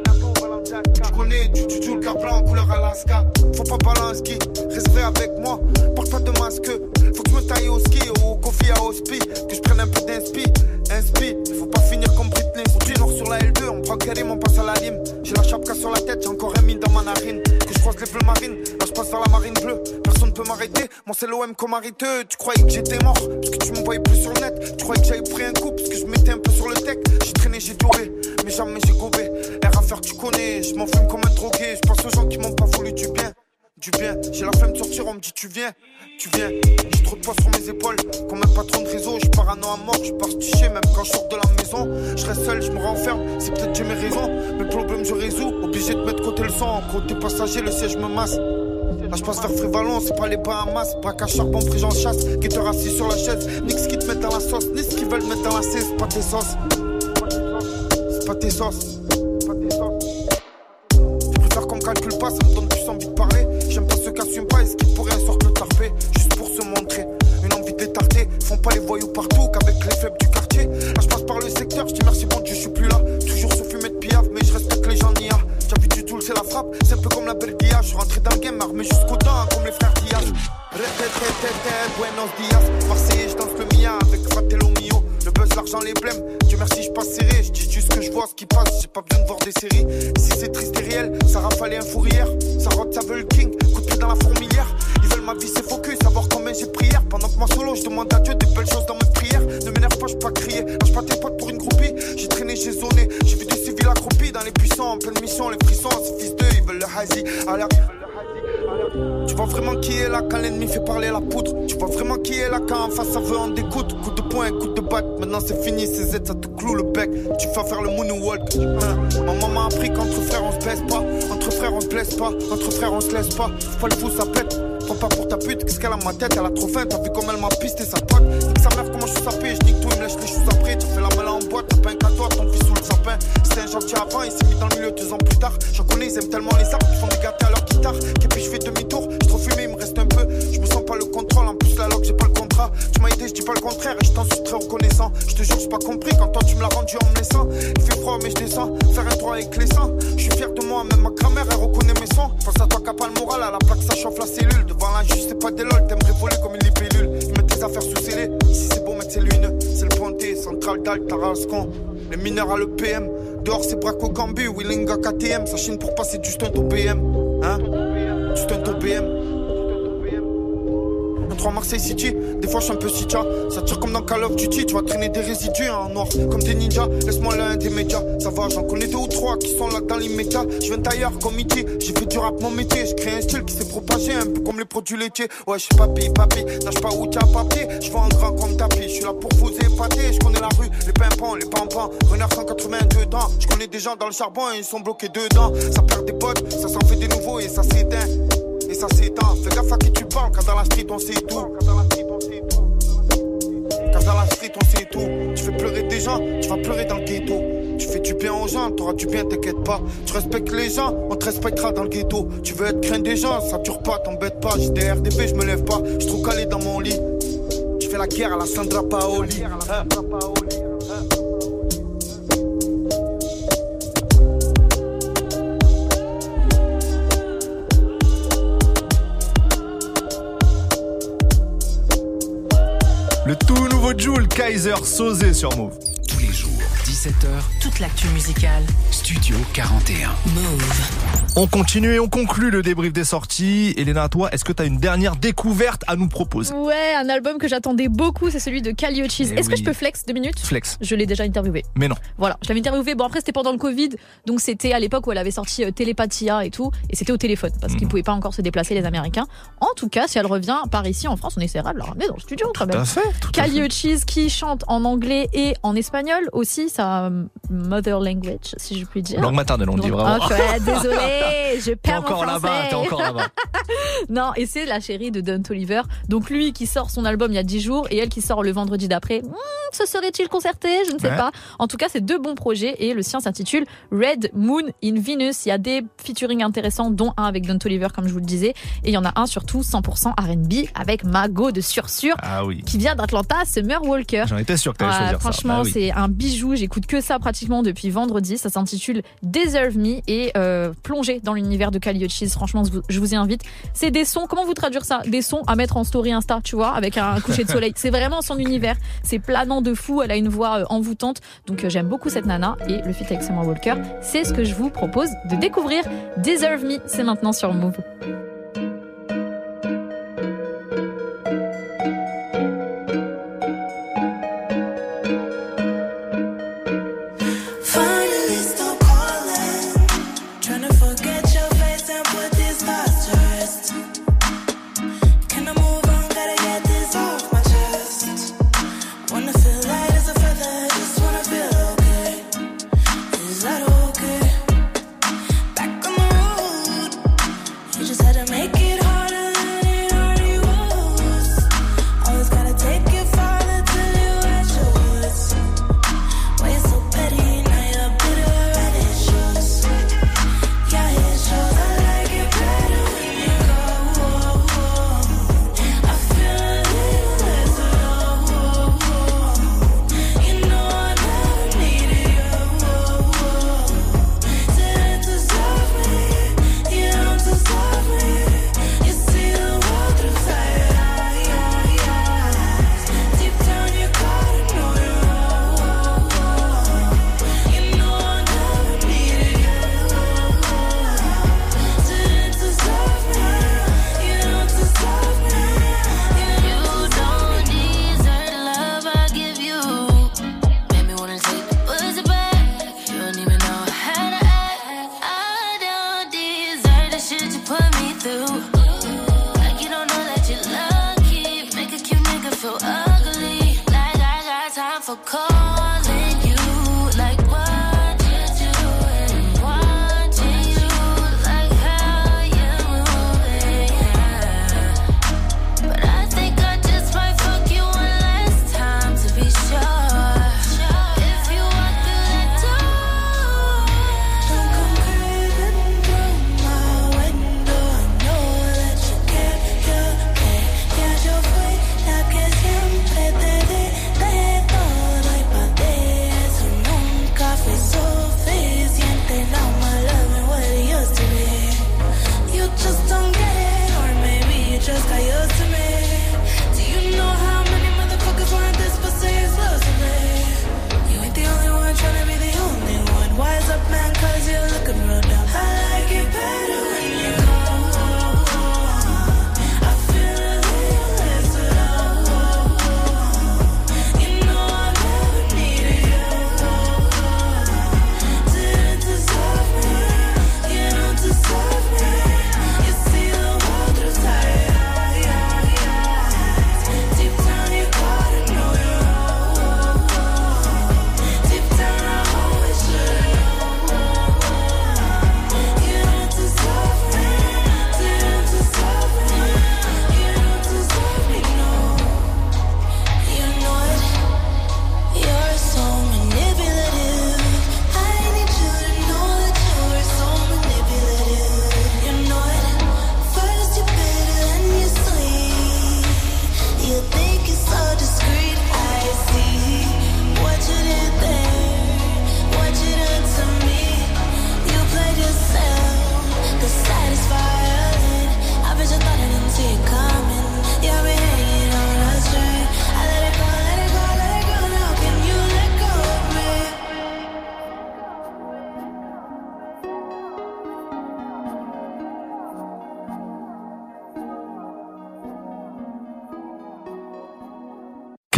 Tu connais du tutu, le car blanc en couleur Alaska. Faut pas ski, reste vrai avec moi. Porte pas de masque, faut que je me taille au ski ou au coffee à hospi. Que je prenne un peu d'inspi, inspi. Faut pas finir comme Britney. Du nord sur la L2, on prend Karim, on passe à la lime. J'ai la chapka sur la tête, j'ai encore un mine dans ma narine. Que je croise les bleus marines, là je passe vers la marine bleue. Personne peut m'arrêter, mon c'est l'OM comme arrêteux. Tu croyais que j'étais mort, parce que tu m'envoyais plus sur le net. Tu croyais que j'avais pris un coup, parce que je mettais un peu sur le tech. J'ai traîné, j'ai touré, mais jamais j'ai gobé. R à faire, tu connais, je m'en fume comme un drogué. Je pense aux gens qui m'ont pas voulu du bien. Du bien, j'ai la flemme de sortir, on me dit tu viens, tu viens. J'ai trop de poids sur mes épaules, comme un patron de réseau. Je parano à mort, je pars sticher, même quand je sors de la maison. Je reste seul, je me renferme, c'est peut-être j'ai mes raisons. Mais le problème je résous, obligé de mettre côté le sang. Côté passager, le siège me masse. Là je passe vers Frivalon, c'est pas les Bahamas, braque à charbon, pris j'en chasse, guetteur assis sur la chaise, nix qui te met dans la sauce, ni ce qu'ils veulent mettre dans la cesse, c'est pas tes sauces. C'est pas tes sauces. Je préfère qu'on me calcule pas, ça me donne pas les voyous partout qu'avec les faibles du quartier. Là je passe par le secteur, je dis merci bon Dieu, je suis plus là. Toujours sous fumée de piaf, mais je respecte les gens d'IA. Vu du tout, c'est la frappe, c'est un peu comme la belle. Je suis rentré dans le game, armé jusqu'aux dents, comme les frères Diaz. Buenos dias. Marseillais, je danse le mia avec Fratello mio. Le buzz, l'argent, les blèmes. Dieu merci, je passe serré. Je dis juste que je vois ce qui passe, j'ai pas besoin de voir des séries. Si c'est triste et réel, ça rafale un fourrière. Ça rote, ça veut le king. Coup dans la fourmilière. Ma vie, c'est focus, savoir combien j'ai prière. Pendant que moi solo, je demande à Dieu des belles choses dans mes prières. Ne m'énerve pas, je pas crier. Lâche pas tes potes pour une groupie. J'ai traîné, j'ai zoné. J'ai vu des civils accroupis dans les puissants. En pleine mission, les frissons, ces fils d'eux, ils veulent le hazy. Alors, tu vois vraiment qui est là quand l'ennemi fait parler la poudre. Tu vois vraiment qui est là quand en face ça veut en découdre. Coup de poing, coup de batte. Maintenant c'est fini, ces aides ça te cloue le bec. Tu vas faire le moonwalk. Ma maman m'a appris qu'entre frères on se baisse pas. Entre frères on se blesse pas. Entre frères on se laisse pas. Pas le fou ça pète. Pas pour ta pute, qu'est-ce qu'elle a ma tête, elle a trop faim, t'as vu comme elle m'a pisté sa pote. Nique sa mère, comment je suis sapé, je nique tout, il me lèche les choses après. Tu fais la mêlée en boîte, t'as pas un toi, ton fils sous le sapin. C'était un gentil avant, il s'est mis dans le milieu deux ans plus tard. J'en connais, ils aiment tellement les armes qu'ils font des gâtés à leur guitare. Et puis je fais demi-tour, je trop fumé, il me reste un peu. Je me sens pas le contrôle, en plus la loque, j'ai pas le contrat. Tu m'as aidé, je dis pas le contraire, je t'en reconnaissant. Je te jure, j'ai pas compris quand toi tu me l'as rendu en me laissant. Il fait froid, mais je descends, faire un tour avec les sangs. Je suis fier de moi, même ma grand-mère, elle reconnaît mes sons. Face à toi, qui a pas le moral, à la plaque, ça chauffe la cellule. Devant la juge, c'est pas des lol, t'aimerais voler comme une libellule. Ils mettent tes affaires sous scellé. Ici c'est beau, mais c'est lumineux. C'est le ponté, central d'Al, Tarascon. Les mineurs à l'EPM. Dehors c'est Braco Gambu, Willinga KTM. Ça chine pour passer du stunt au BM. Hein? Du stunt au BM. 3 Marseille City. Des fois, je suis un peu sitcha. Ça tire comme dans Call of Duty. Tu vas traîner des résidus en noir, comme des ninjas. Laisse-moi l'un des médias. Ça va, j'en connais deux ou trois qui sont là dans l'immédiat. Je viens d'ailleurs comme E.T. J'ai fait du rap mon métier. Je crée un style qui s'est propagé un peu comme les produits laitiers. Ouais, je suis papi, papi. Nage pas où t'as papier. Je vois un grand comme tapis. Je suis là pour vous épater. Je connais la rue, les pimpons, les pampans. Renard 182 ans. Je connais des gens dans le charbon et ils sont bloqués dedans. Ça perd des potes, ça s'en fait des nouveaux et ça s'éteint. Et ça s'éteint. Fais gaffe à qui tu parles, car dans la street on sait tout. Car dans la street on sait tout. Tu fais pleurer des gens, tu vas pleurer dans le ghetto. Tu fais du bien aux gens, t'auras du bien, t'inquiète pas. Tu respectes les gens, on te respectera dans le ghetto. Tu veux être crainte des gens, ça dure pas, t'embête pas. J'ai des RDP, je me lève pas, je trop calé dans mon lit. Tu fais la guerre à la Sandra Paoli. Hein. Le tout nouveau Joule Kaiser Sosé sur Move. Tous les jours, 17h, Toute l'actu musicale. Studio 41. Move. On continue et on conclut le débrief des sorties. Elena, toi, est-ce que tu as une dernière découverte à nous proposer? Ouais, un album que j'attendais beaucoup, c'est celui de Kali Uchis. Eh Est-ce que je peux flex deux minutes? Flex. Je l'ai déjà interviewé. Mais non. Voilà, je l'avais interviewé. Bon, après, c'était pendant le Covid, donc c'était à l'époque où elle avait sorti euh, Télépathia et tout, et c'était au téléphone, parce Mhm. qu'ils pouvaient pas encore se déplacer, les Américains. En tout cas, si elle revient par ici en France, on essaiera de la ramener dans le studio quand Tout même. à fait. Tout à Kali fait. Uchis qui chante en anglais et en espagnol aussi, sa mother language, si je puis dire. Langue maternelle, on dit vraiment. Ah, ouais, désolé, je perds mon encore là-bas, français. t'es encore là-bas. [LAUGHS] Non, et c'est la chérie de Don Oliver. Donc lui qui sort son album il y a 10 jours et elle qui sort le vendredi d'après. Hmm, se serait-il concerté? Je ne sais Ouais. pas. En tout cas, c'est deux bons projets et le sien s'intitule Red Moon in Venus. Il y a des featuring intéressants, dont un avec Don Oliver, comme je vous le disais. Et il y en a un surtout 100% R&B avec Mago de Sursure Ah oui. qui vient d'Atlanta, Summer Walker. J'en étais sûr que t'allais choisir ça. franchement, Bah oui. c'est un bijou. J'écoute que ça pratiquement depuis vendredi. Ça s'intitule Deserve Me et euh, plonger dans l'univers de Kali Uchis. Franchement, je vous y invite. C'est des sons. Comment vous traduire ça? Des sons à mettre en story Insta, tu vois, avec un coucher de [LAUGHS] soleil. c'est vraiment son univers. C'est planant de fou. Elle a une voix euh, envoûtante. Donc euh, j'aime beaucoup cette nana et le feat avec Summer Walker. C'est ce que je vous propose de découvrir. Deserve Me, c'est maintenant sur Move.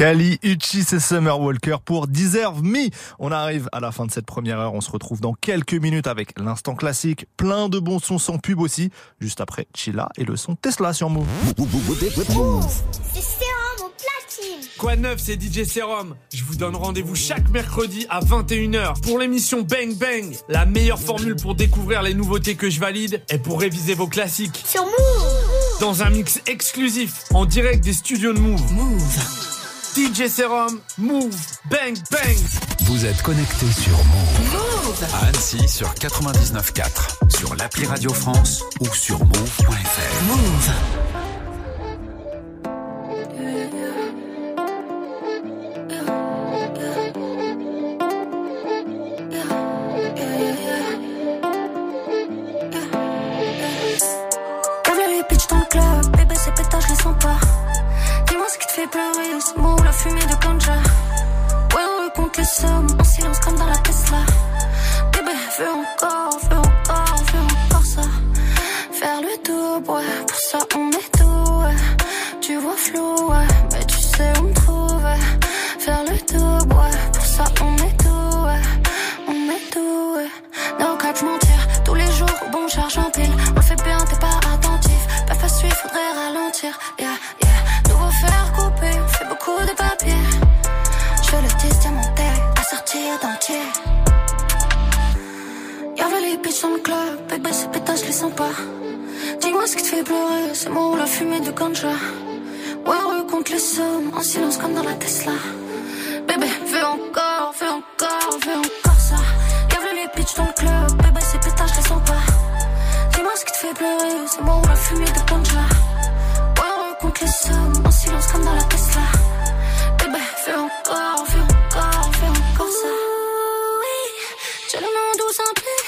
Kali, Uchis et Summer Walker pour Deserve Me. On arrive à la fin de cette première heure. On se retrouve dans quelques minutes avec l'instant classique. Plein de bons sons sans pub aussi. Juste après Chilla et le son Tesla sur Move. C'est Sérum au platine. Quoi de neuf, c'est DJ Serum. Je vous donne rendez-vous chaque mercredi à 21h pour l'émission Bang Bang. La meilleure formule pour découvrir les nouveautés que je valide et pour réviser vos classiques. Sur Move. Dans un mix exclusif, en direct des studios de Move. Move. DJ Serum, Move, Bang Bang. Vous êtes connecté sur Move. À Annecy sur 99.4, sur l'appli Radio France ou sur move.fr. Move. Fait pleurer, ce mot, la fumée de ganja. Ouais, on compte les sommes, en silence comme dans la Tesla. Bébé, fais encore, fais encore, fais encore ça. Faire le double, ouais, pour ça on est tout, ouais. Tu vois flou, ouais, mais tu sais où me trouver. Faire le double, ouais, pour ça on est tout, ouais. On est tout, ouais. No cap, mentir, tous les jours, au bon charge en pile. On le fait bien, t'es pas attentif. Pas suivre, faudrait ralentir. Yeah, yeah. Le test diamanté, à d'entier. Y'avait les bitches dans le club, bébé ces pétages, je les sens pas. Dis-moi ce qui te fait pleurer, c'est moi ou la fumée de ganja. Ouais, on compte les sommes, en silence comme dans la Tesla. Bébé, fais encore, fais encore, fais encore ça. Y'avait les bitches dans le club, bébé ces pétages, je les sens pas. Dis-moi ce qui te fait pleurer, c'est moi ou la fumée de ganja. Ouais, on compte les sommes, en silence comme dans la Tesla. Encore, fais encore, fais encore ça. Oui, j'ai le monde où sans plus.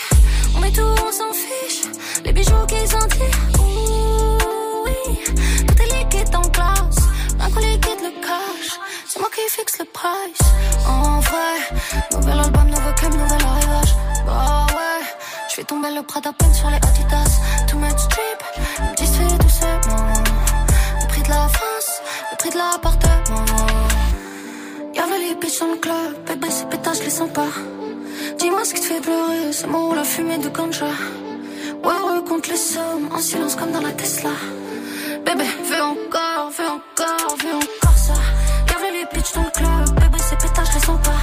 On est tout, on s'en fiche. Les bijoux qui sentent. Oui, tout est en glace. Rien qu'on liquide le cash. C'est moi qui fixe le price. En vrai, nouvel album, nouveau club, nouvel arrivage. Bah ouais, je fais tomber le Prada peine sur les Adidas. Too much trip, me disfait doucement. Le prix de la France, le prix de l'appartement. Y'avait les bitches dans le club, bébé ces pétages, je les sens pas. Dis-moi ce qui te fait pleurer, c'est moi ou la fumée de ganja. Ouais, on compte les sommes, en silence comme dans la Tesla. Bébé, fais encore, fais encore, fais encore ça. Y'avait les bitches dans le club, bébé ces pétages, je les sens pas.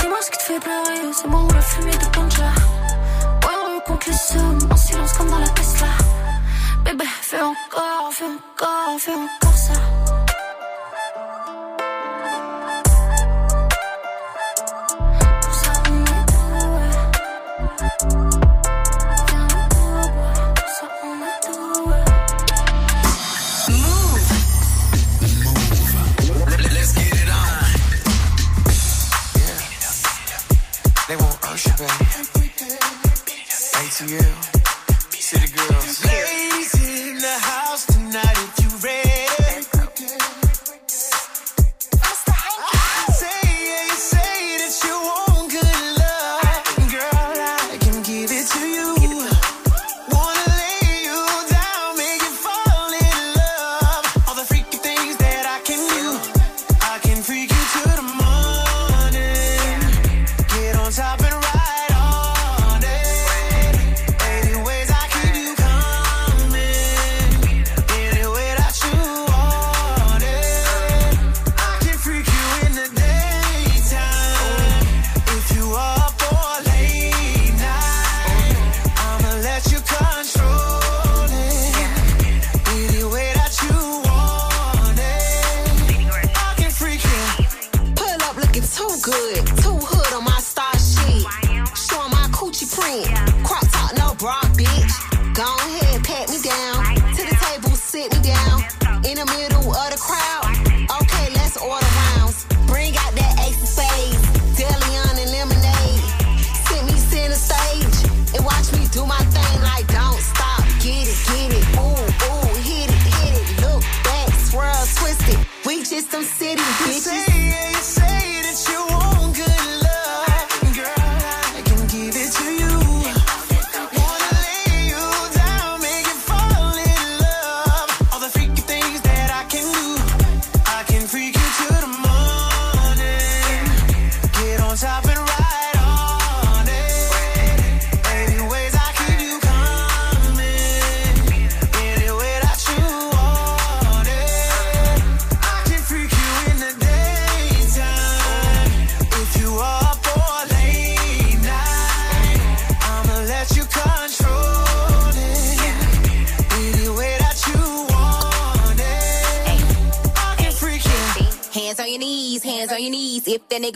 Dis-moi ce qui te fait pleurer, c'est moi ou la fumée de ganja. Ouais, on compte les sommes, en silence comme dans la Tesla. Bébé, fais encore, fais encore, fais encore ça.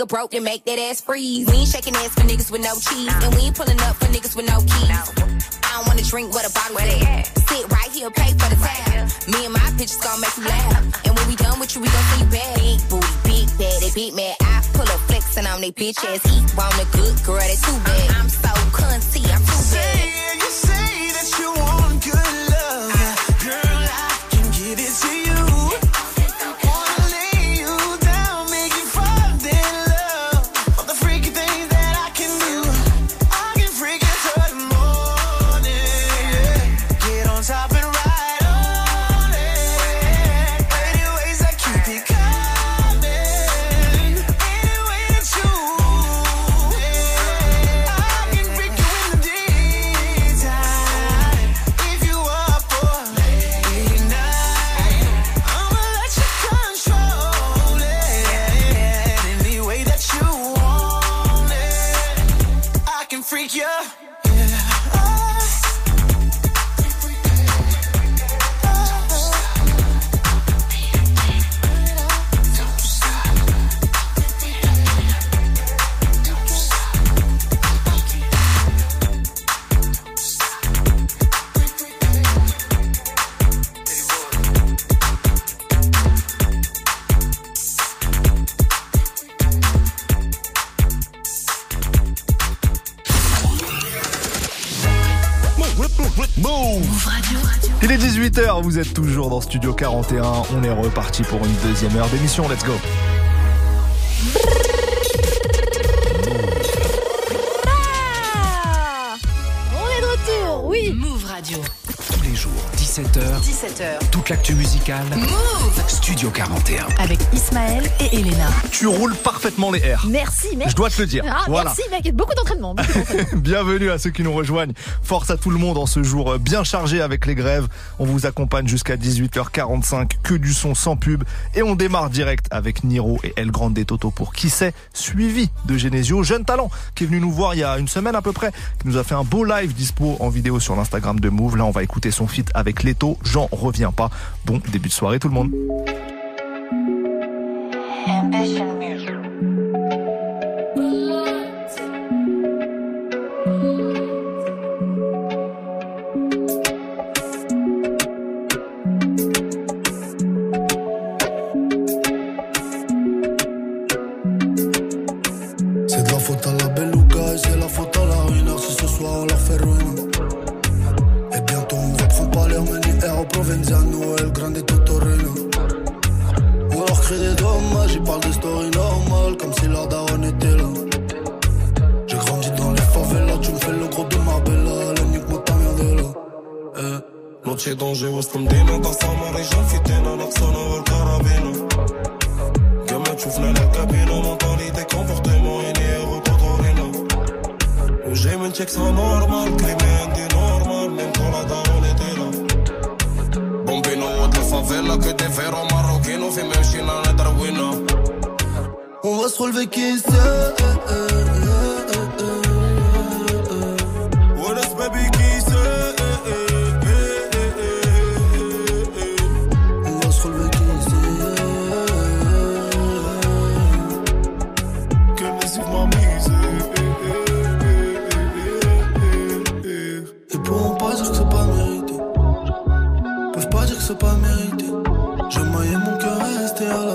Broke, then make that ass freeze. We ain't shaking ass for niggas with no cheese. And we ain't pulling up for niggas with no keys. I don't wanna drink what a bottle at. Sit right here, pay for the tab. Me and my bitches gon' make you laugh. And when we done with you, we gon' see back. Big booty, big bad, they big mad. I pull up flexing on they bitch ass. He want a good girl, they too bad. I'm so vous êtes toujours dans Studio 41. On est reparti pour une deuxième heure d'émission. Let's go. On est de retour, oui. Move Radio. Tous les jours, 17h. 17h. Toute l'actu musicale. Move Studio 41. Avec Ismaël et Elena. Tu roules parfaitement les airs. Merci, merci. Je dois te le dire. Ah, Voilà. Merci, mec. Beaucoup d'entraînement. beaucoup d'entraînement. [LAUGHS] Bienvenue à ceux qui nous rejoignent. Force à tout le monde en ce jour euh, bien chargé avec les grèves. On vous accompagne jusqu'à 18h45. Que du son sans pub. Et on démarre direct avec Niro et El Grande Toto pour qui sait, suivi de Genesio, jeune talent qui est venu nous voir il y a une semaine à peu près, qui nous a fait un beau live dispo en vidéo sur l'Instagram de Move. Là, on va écouter son feat avec Leto. J'en reviens pas. Bon début de soirée tout le monde.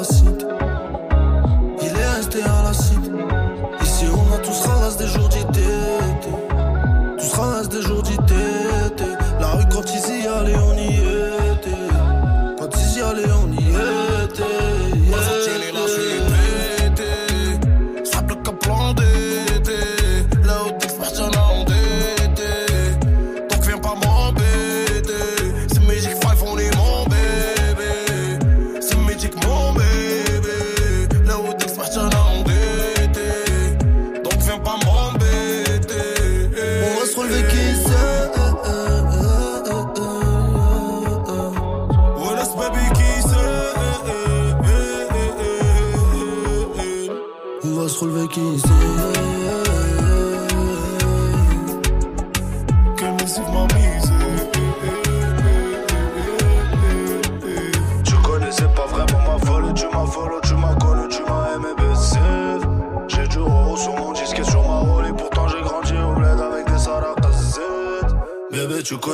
Est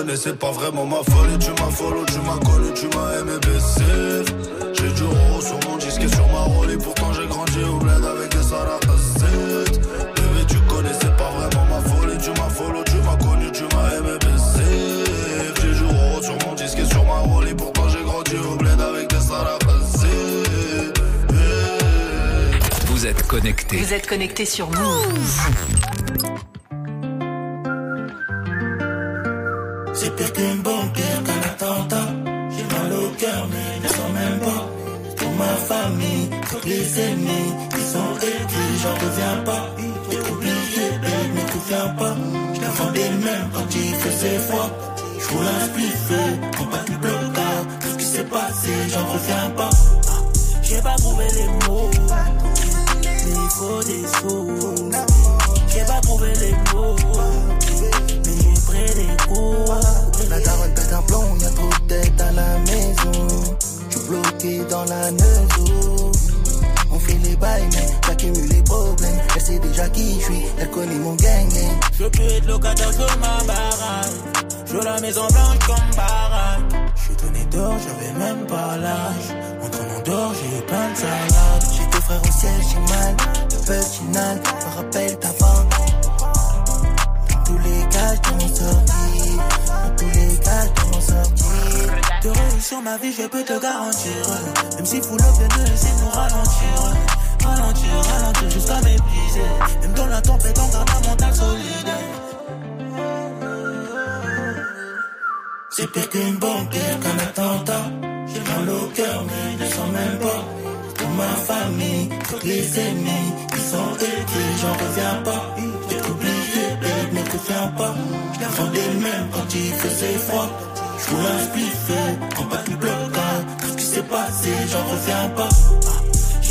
connais, c'est pas vraiment ma folie. Tu m'as follow, tu m'as connu, tu m'as aimé baisser. J'ai du rose sur mon disque et sur ma rôle. Et pourtant j'ai grandi au bled avec des sarakazettes. Bébé, tu connais, c'est pas vraiment ma folie. Tu m'as follow, tu m'as connu, tu m'as aimé baisser. J'ai du rose sur mon disque et sur ma rôle. Et pourtant j'ai grandi au bled avec des sarakazettes. Vous êtes connectés. Vous êtes connectés sur Move.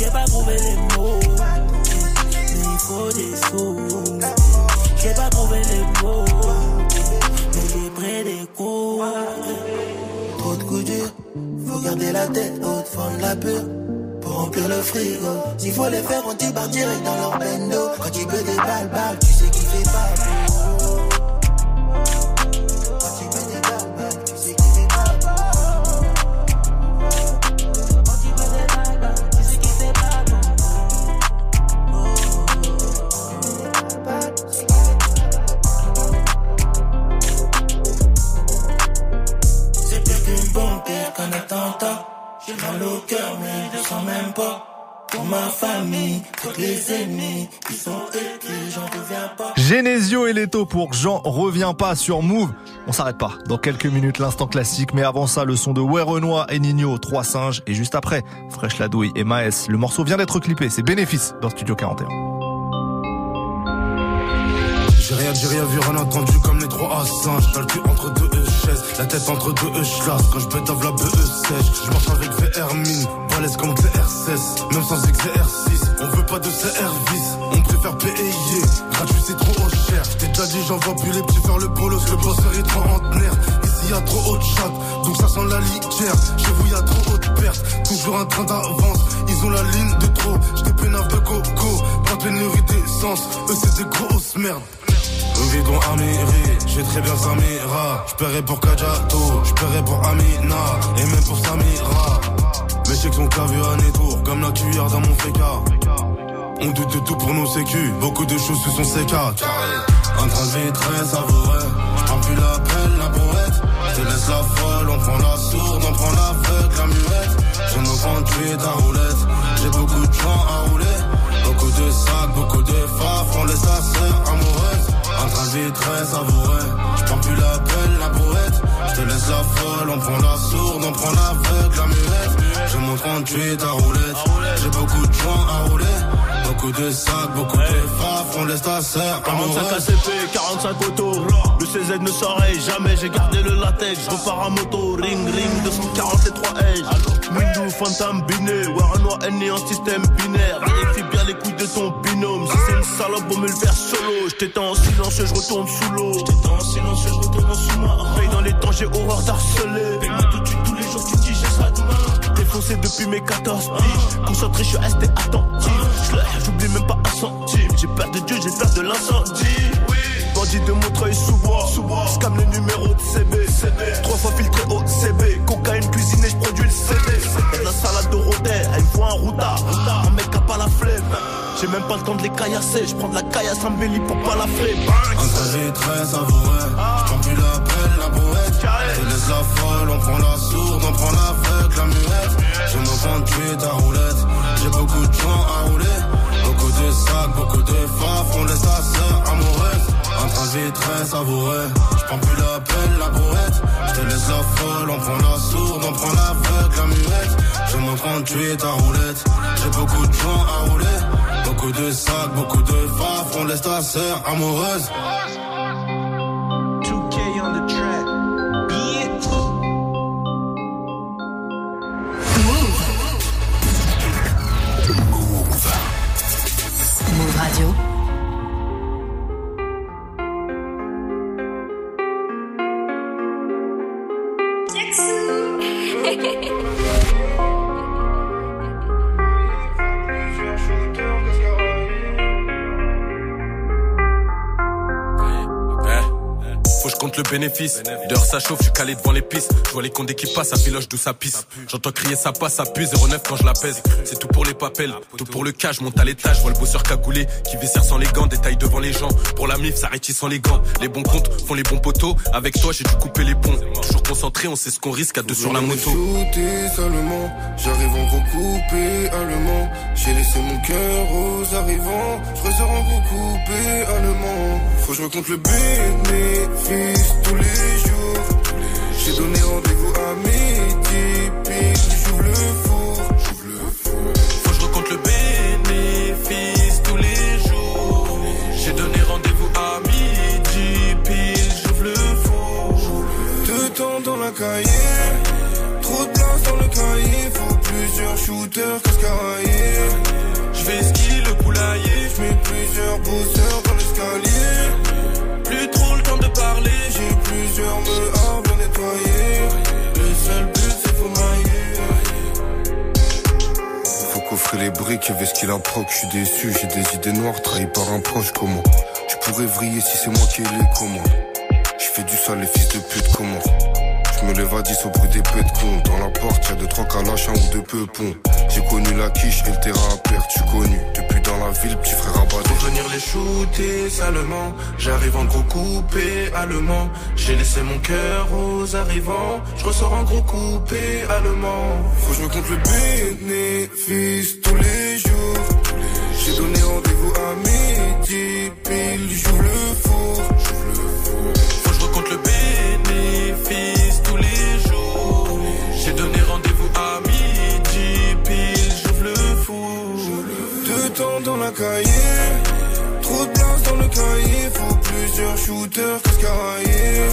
J'ai pas trouvé les mots, mais il faut des sous. J'ai pas trouvé les mots, mais j'ai pris des coups. Trop de coups durs, faut garder la tête haute, fendre la peur. Pour remplir le frigo, s'il faut les faire, on débarque direct dans leur bendo. Quand tu peux des balles, balles, tu sais qu'il fait pas sens même pas. Pour ma famille, toutes les ennemis, ils sont écrits, j'en reviens pas. Genesio et Leto pour Jean revient pas sur Move. On s'arrête pas. Dans quelques minutes, l'instant classique. Mais avant ça, le son de Ouais Renoir et Nino, Trois singes. Et juste après, Fresh Ladouille et Maes. Le morceau vient d'être clippé. C'est bénéfice dans Studio 41. J'ai rien dit, rien vu, rien entendu comme les trois à singes. T'as le cul entre deux La tête entre deux E schlass. Quand je pète la BE sèche, je marche avec VR mine, balèze comme CR16, même sans exercice. On veut pas de service, on préfère payer. Gratuit c'est trop cher. J't'ai déjà dit, j'envoie plus les petits faire le bolos, le bosseur est trentenaire. Ici y a trop haut de chat, donc ça sent la litière. Chez vous y a trop haut de perte, toujours un train d'avance. Ils ont la ligne de trop, j't'ai pénave de coco. Pas de pénurie d'essence, eux c'est des grosses merdes. Un bidon Amiri, j'ai très bien Samira. J'paierai pour Kajato, j'paierai pour Amina, et même pour Samira. Mes chèques sont clavés à Nétour, comme la cuillère dans mon féca. On doute de tout pour nos sécu, beaucoup de choses se sont sécades. Un train de vie très savoureux, j'prends plus la belle, la brouette. Je laisse la folle, on prend la sourde, on prend l'aveugle, la muette. Je me tuer ta roulette, j'ai beaucoup de gens à rouler. Beaucoup de sacs, beaucoup de faf, on laisse ta sœur amoureuse. De vie très savoureux, j'prends plus la belle, la brouette. Je te laisse la folle, on prend la sourde, on prend l'aveugle, la muette. Je montre en tuer ta roulette, j'ai beaucoup de gens à rouler. Beaucoup de sacs, beaucoup de faf, on laisse ta sœur 45 amoureuse. ACP, 45 auto. Le CZ ne s'arrête jamais, j'ai gardé le latex. Je repars à moto, ring ring, 240 et 3 H. Windows, Phantom, biné, Waranois, ennemi en système binaire. Vérifie bien les couilles de ton binôme. Si c'est une salope, on me le faire solo. J'étais en silence, je retourne sous l'eau. J'étais en silence, je retourne sous moi. Veille dans les temps, j'ai horreur d'harceler. Paye-moi tout de suite, Défoncé depuis mes 14 piges. Concentré, je suis resté attentif. J'l'ai- J'oublie même pas un centime. J'ai peur de Dieu, j'ai peur de l'incendie. Bandit de Montreuil sous bois. Scam le numéro de CB. Trois fois filtré au CB. Cocaïne cuisinée, j'produis le CD. La salade de rôdet, elle voit un routard. Un mec a pas la flemme. J'ai même pas le temps de les caillasser. J'prends de la caillasse en belly pour pas la flemme. Un trajet très savoureux, j'prends plus la belle, la brouette. Je laisse la folle, on prend la sourde, on prend l'aveugle, la muette. Je me prends tuer ta roulette, j'ai beaucoup de gens à rouler. Beaucoup de sacs, beaucoup de faf, on laisse ta sœur amoureuse. Un vie très savoureux, j'prends plus la belle, la brouette. Je laisse la folle, on prend la sourde, on prend l'aveugle, la muette. Je me prends tuer ta roulette, j'ai beaucoup de gens à rouler. Beaucoup de sacs, beaucoup de faf, on laisse ta sœur amoureuse. Bénéfice. Dehors ça chauffe, je suis calé devant les pistes. Je vois les comptes qui passent, ça filoche d'où ça pisse. J'entends crier ça passe, ça pue 09 quand je la pèse. C'est tout pour les papels, tout pour le cash, monte à l'étage, je vois le bosseur cagoulé qui viscère sans les gants, détaille devant les gens. Pour la mif, ça sans les gants. Les bons comptes font les bons poteaux. Avec toi, j'ai dû couper les ponts. Toujours concentré, on sait ce qu'on risque à deux sur la moto. Seulement, j'arrive en gros coupé allemand. J'ai laissé mon cœur aux arrivants, je ressors en gros coupé allemand. Faut que je me compte le bénéfice tous les jours. J'ai donné rendez-vous à midi, j'ouvre le four. Faut que je recompte le bénéfice tous les jours. J'ai donné rendez-vous à midi, j'ouvre le four. Deux temps dans la cahier, trop de place dans le cahier. Faut plusieurs shooters cascaraillés. Je vais skier le poulailler. Je mets plusieurs bosseurs Coffrer les briques avec ce qu'il proc. Je suis déçu, j'ai des idées noires trahies par un proche. Comment Tu pourrais vriller si c'est moi qui ai les commandes. Je fais du sale, les fils de pute comment Je me lève à 10 au bruit des pets de con. Dans la porte, y'a deux trois calaches, un ou deux peupons. J'ai connu la quiche et le terrain à perdre, tu connu. Depuis dans la ville, petit frère abattu. Pour venir les shooter salement, j'arrive en gros coupé allemand. J'ai laissé mon cœur aux arrivants, je ressors en gros coupé allemand. Faut que je me compte le bénéfice tous les jours. J'ai donné rendez-vous à midi, pile, j'ouvre le four. Dans la cahier, trop de place dans le cahier. Faut plusieurs shooters cascaraillés.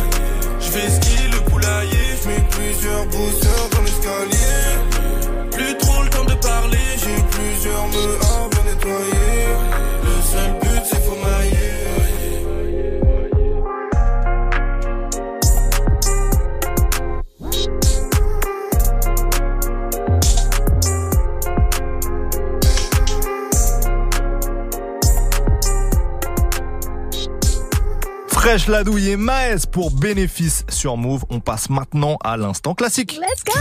Je vais skier le poulailler. Je mets plusieurs bosseurs dans l'escalier. Plus trop le temps de parler. J'ai plusieurs me à nettoyer. Fraîche la douille et Maes pour bénéfice sur Move. On passe maintenant à l'instant classique. Let's go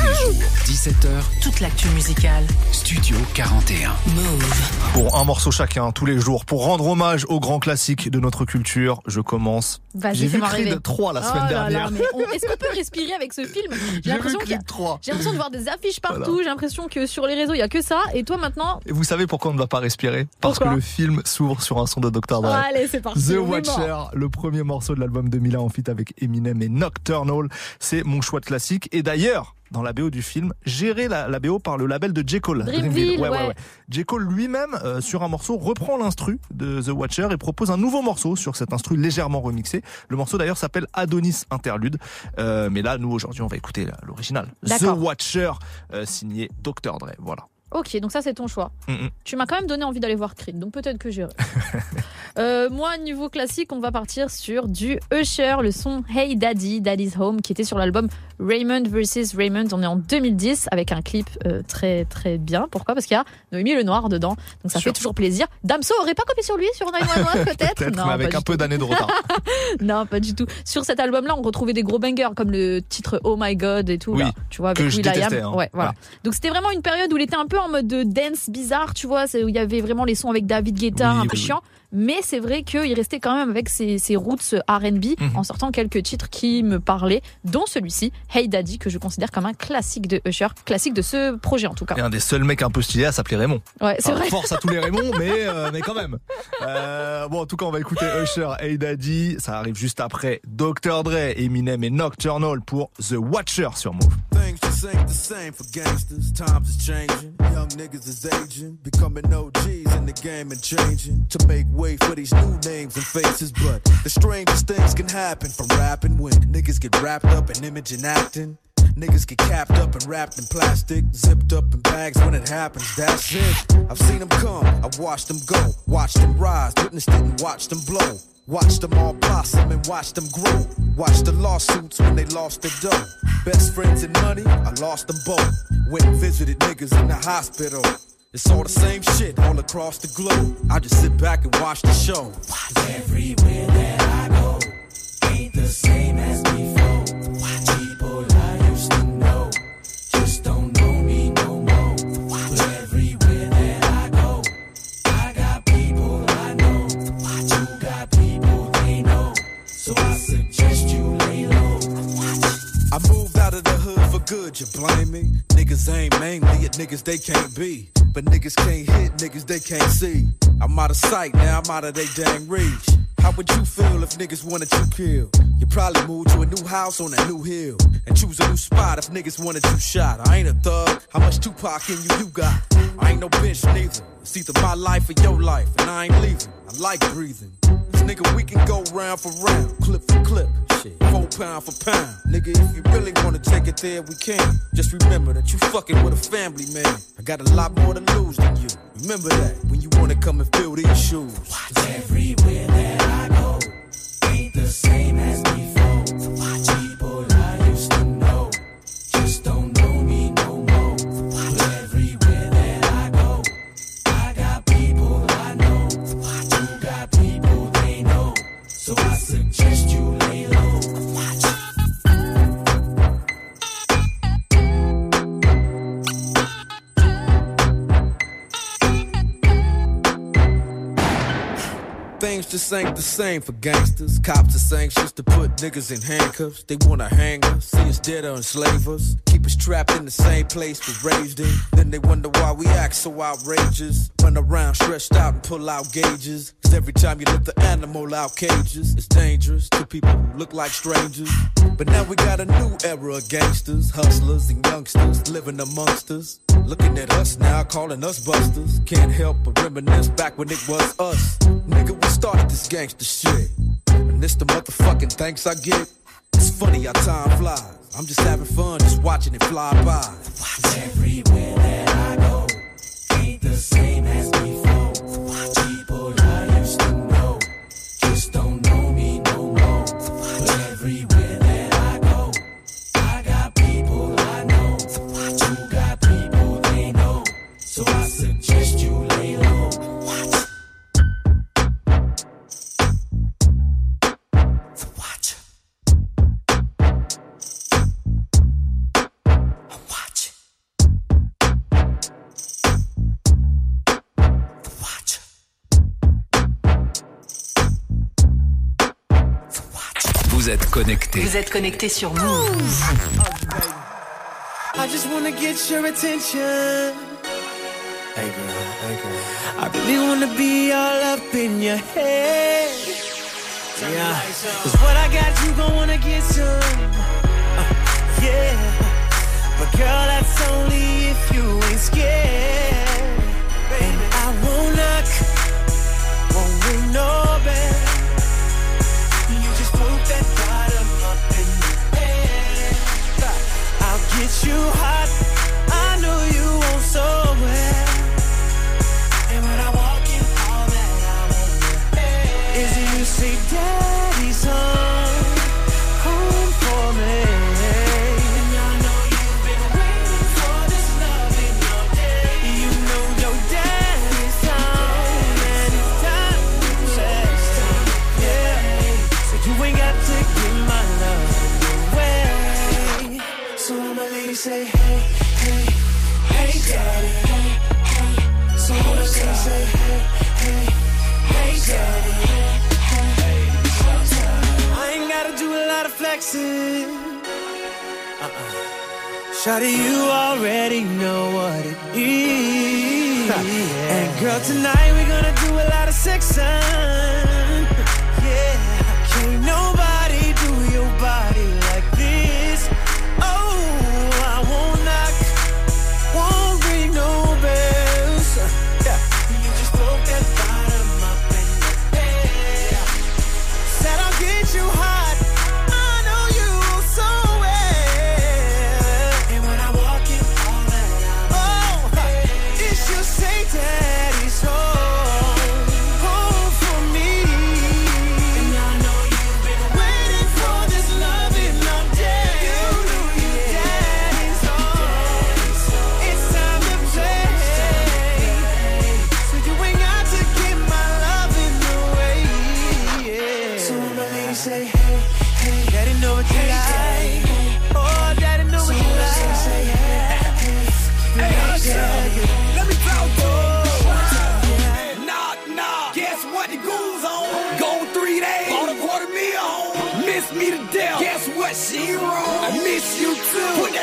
17h, Toute l'actu musicale. Studio 41. Move. Pour un morceau chacun, tous les jours, pour rendre hommage aux grands classiques de notre culture, je commence. Vas-y, J'ai vu Creed rêver. 3 la Oh semaine dernière. on- Est-ce qu'on peut respirer avec ce film [LAUGHS] J'ai l'impression vu qu'il y a- Creed 3. j'ai l'impression de voir des affiches partout. Voilà. J'ai l'impression que sur les réseaux il y a que ça. Et toi maintenant Et vous savez pourquoi on ne va pas respirer? Parce Pourquoi que le film s'ouvre sur un son de Dr. Dre. Allez, c'est parti. The Watcher, le premier morceau de l'album 2001 en feat avec Eminem et Nocturnal. C'est mon choix de classique. Et d'ailleurs, dans la BO du film, géré la, la BO par le label de J. Cole. Dreamville, ouais. J. Cole lui-même, euh, sur un morceau, reprend l'instru de The Watcher et propose un nouveau morceau sur cet instru légèrement remixé. Le morceau d'ailleurs s'appelle Adonis Interlude. Euh, mais là, nous aujourd'hui, on va écouter l'original. The. Watcher, euh, signé Dr. Dre. Voilà. Ok, donc ça c'est ton choix. Mm, mm. Tu m'as quand même donné envie d'aller voir Creed, donc peut-être que j'irai. [LAUGHS] Euh, moi, niveau classique, on va partir sur du Usher, le son Hey Daddy, Daddy's Home, qui était sur l'album Raymond vs Raymond. On est en 2010 avec un clip euh, très très bien. Pourquoi? Parce qu'il y a Noémie Lenoir dedans, donc ça fait toujours plaisir. Damso aurait pas copié sur lui sur 911 [LAUGHS] peut-être? Peut-être, mais avec un peu d'années de retard. [LAUGHS] non, pas du tout. Sur cet album-là, on retrouvait des gros bangers comme le titre Oh My God et tout. Oui, là, tu vois, que avec je Will.i.am. détestais, hein. Ouais, voilà. Ouais. Donc c'était vraiment une période où il était un peu de dance bizarre, tu vois, c'est où il y avait vraiment les sons avec David Guetta, Oui, un peu oui. chiant. Mais c'est vrai qu'il restait quand même avec ses, ses roots R&B Mhm. en sortant quelques titres qui me parlaient, dont celui-ci, Hey Daddy, que je considère comme un classique de Usher, classique de ce projet en tout cas. Et un des seuls mecs un peu stylés à s'appeler Raymond. Ouais, c'est Enfin, vrai. Force à tous les Raymond, [LAUGHS] mais, euh, mais quand même. Euh, bon, en tout cas, on va écouter Usher, Hey Daddy. Ça arrive juste après Dr. Dre, Eminem et Nocturnal pour The Watcher sur Move. Things just ain't the same for gangsters. Times is changing. Young niggas is aging. Becoming OGs in the game and changing. To make way for these new names and faces. But the strangest things can happen from rapping when niggas get wrapped up in image and acting. Niggas get capped up and wrapped in plastic, zipped up in bags when it happens. That's it. I've seen them come, I've watched them go, watched them rise, witnessed it and watched them blow. Watched them all blossom and watched them grow. Watched the lawsuits when they lost their dough. Best friends and money, I lost them both. Went and visited niggas in the hospital. It's all the same shit all across the globe. I just sit back and watch the show. Everywhere that I go, ain't the same as before. People I used to know just don't know me no more. But everywhere that I go, I got people I know. You got people they know. So I suggest you lay low. I moved out of the hood for good, you blame me? Niggas ain't mainly at niggas they can't be. But niggas can't hit niggas they can't see. I'm out of sight, now I'm out of they dang reach. How would you feel if niggas wanted you killed? You probably move to a new house on a new hill. And choose a new spot if niggas wanted you shot. I ain't a thug, how much Tupac in you you got? I ain't no bitch neither. It's either my life or your life, and I ain't leaving. I like breathing. Nigga, we can go round for round, clip for clip. Shit, four pound for pound. Nigga, if you really wanna take it there, we can. Just remember that you fucking with a family man. I got a lot more to lose than you. Remember that when you wanna come and fill these shoes. Everywhere that just ain't the same for gangsters. Cops is anxious to put niggas in handcuffs. They wanna hang us, see us dead or enslave us. Keep us trapped in the same place we raised in. Then they wonder why we act so outrageous. Run around stretched out and pull out gauges. Cause every time you lift the animal out cages, it's dangerous to people who look like strangers. But now we got a new era of gangsters, hustlers, and youngsters living amongst us. Looking at us now, calling us busters. Can't help but reminisce back when it was us. Nigga, we started this gangster shit. And this the motherfucking thanks I get. It's funny how time flies. I'm just having fun, just watching it fly by. Everywhere that I go, ain't the same connecté. Vous êtes connecté sur Move. I just wanna get your attention. Hey girl, hey girl. I really wanna be all up in your head. Yeah. Cause what I got, you gon' wanna get some. Uh, yeah. But girl, that's only if you ain't scared. You hot. Flexing. Uh-uh. Shawty, you already know what it is. [LAUGHS] And girl, tonight we're gonna do a lot of sexing. I miss you too.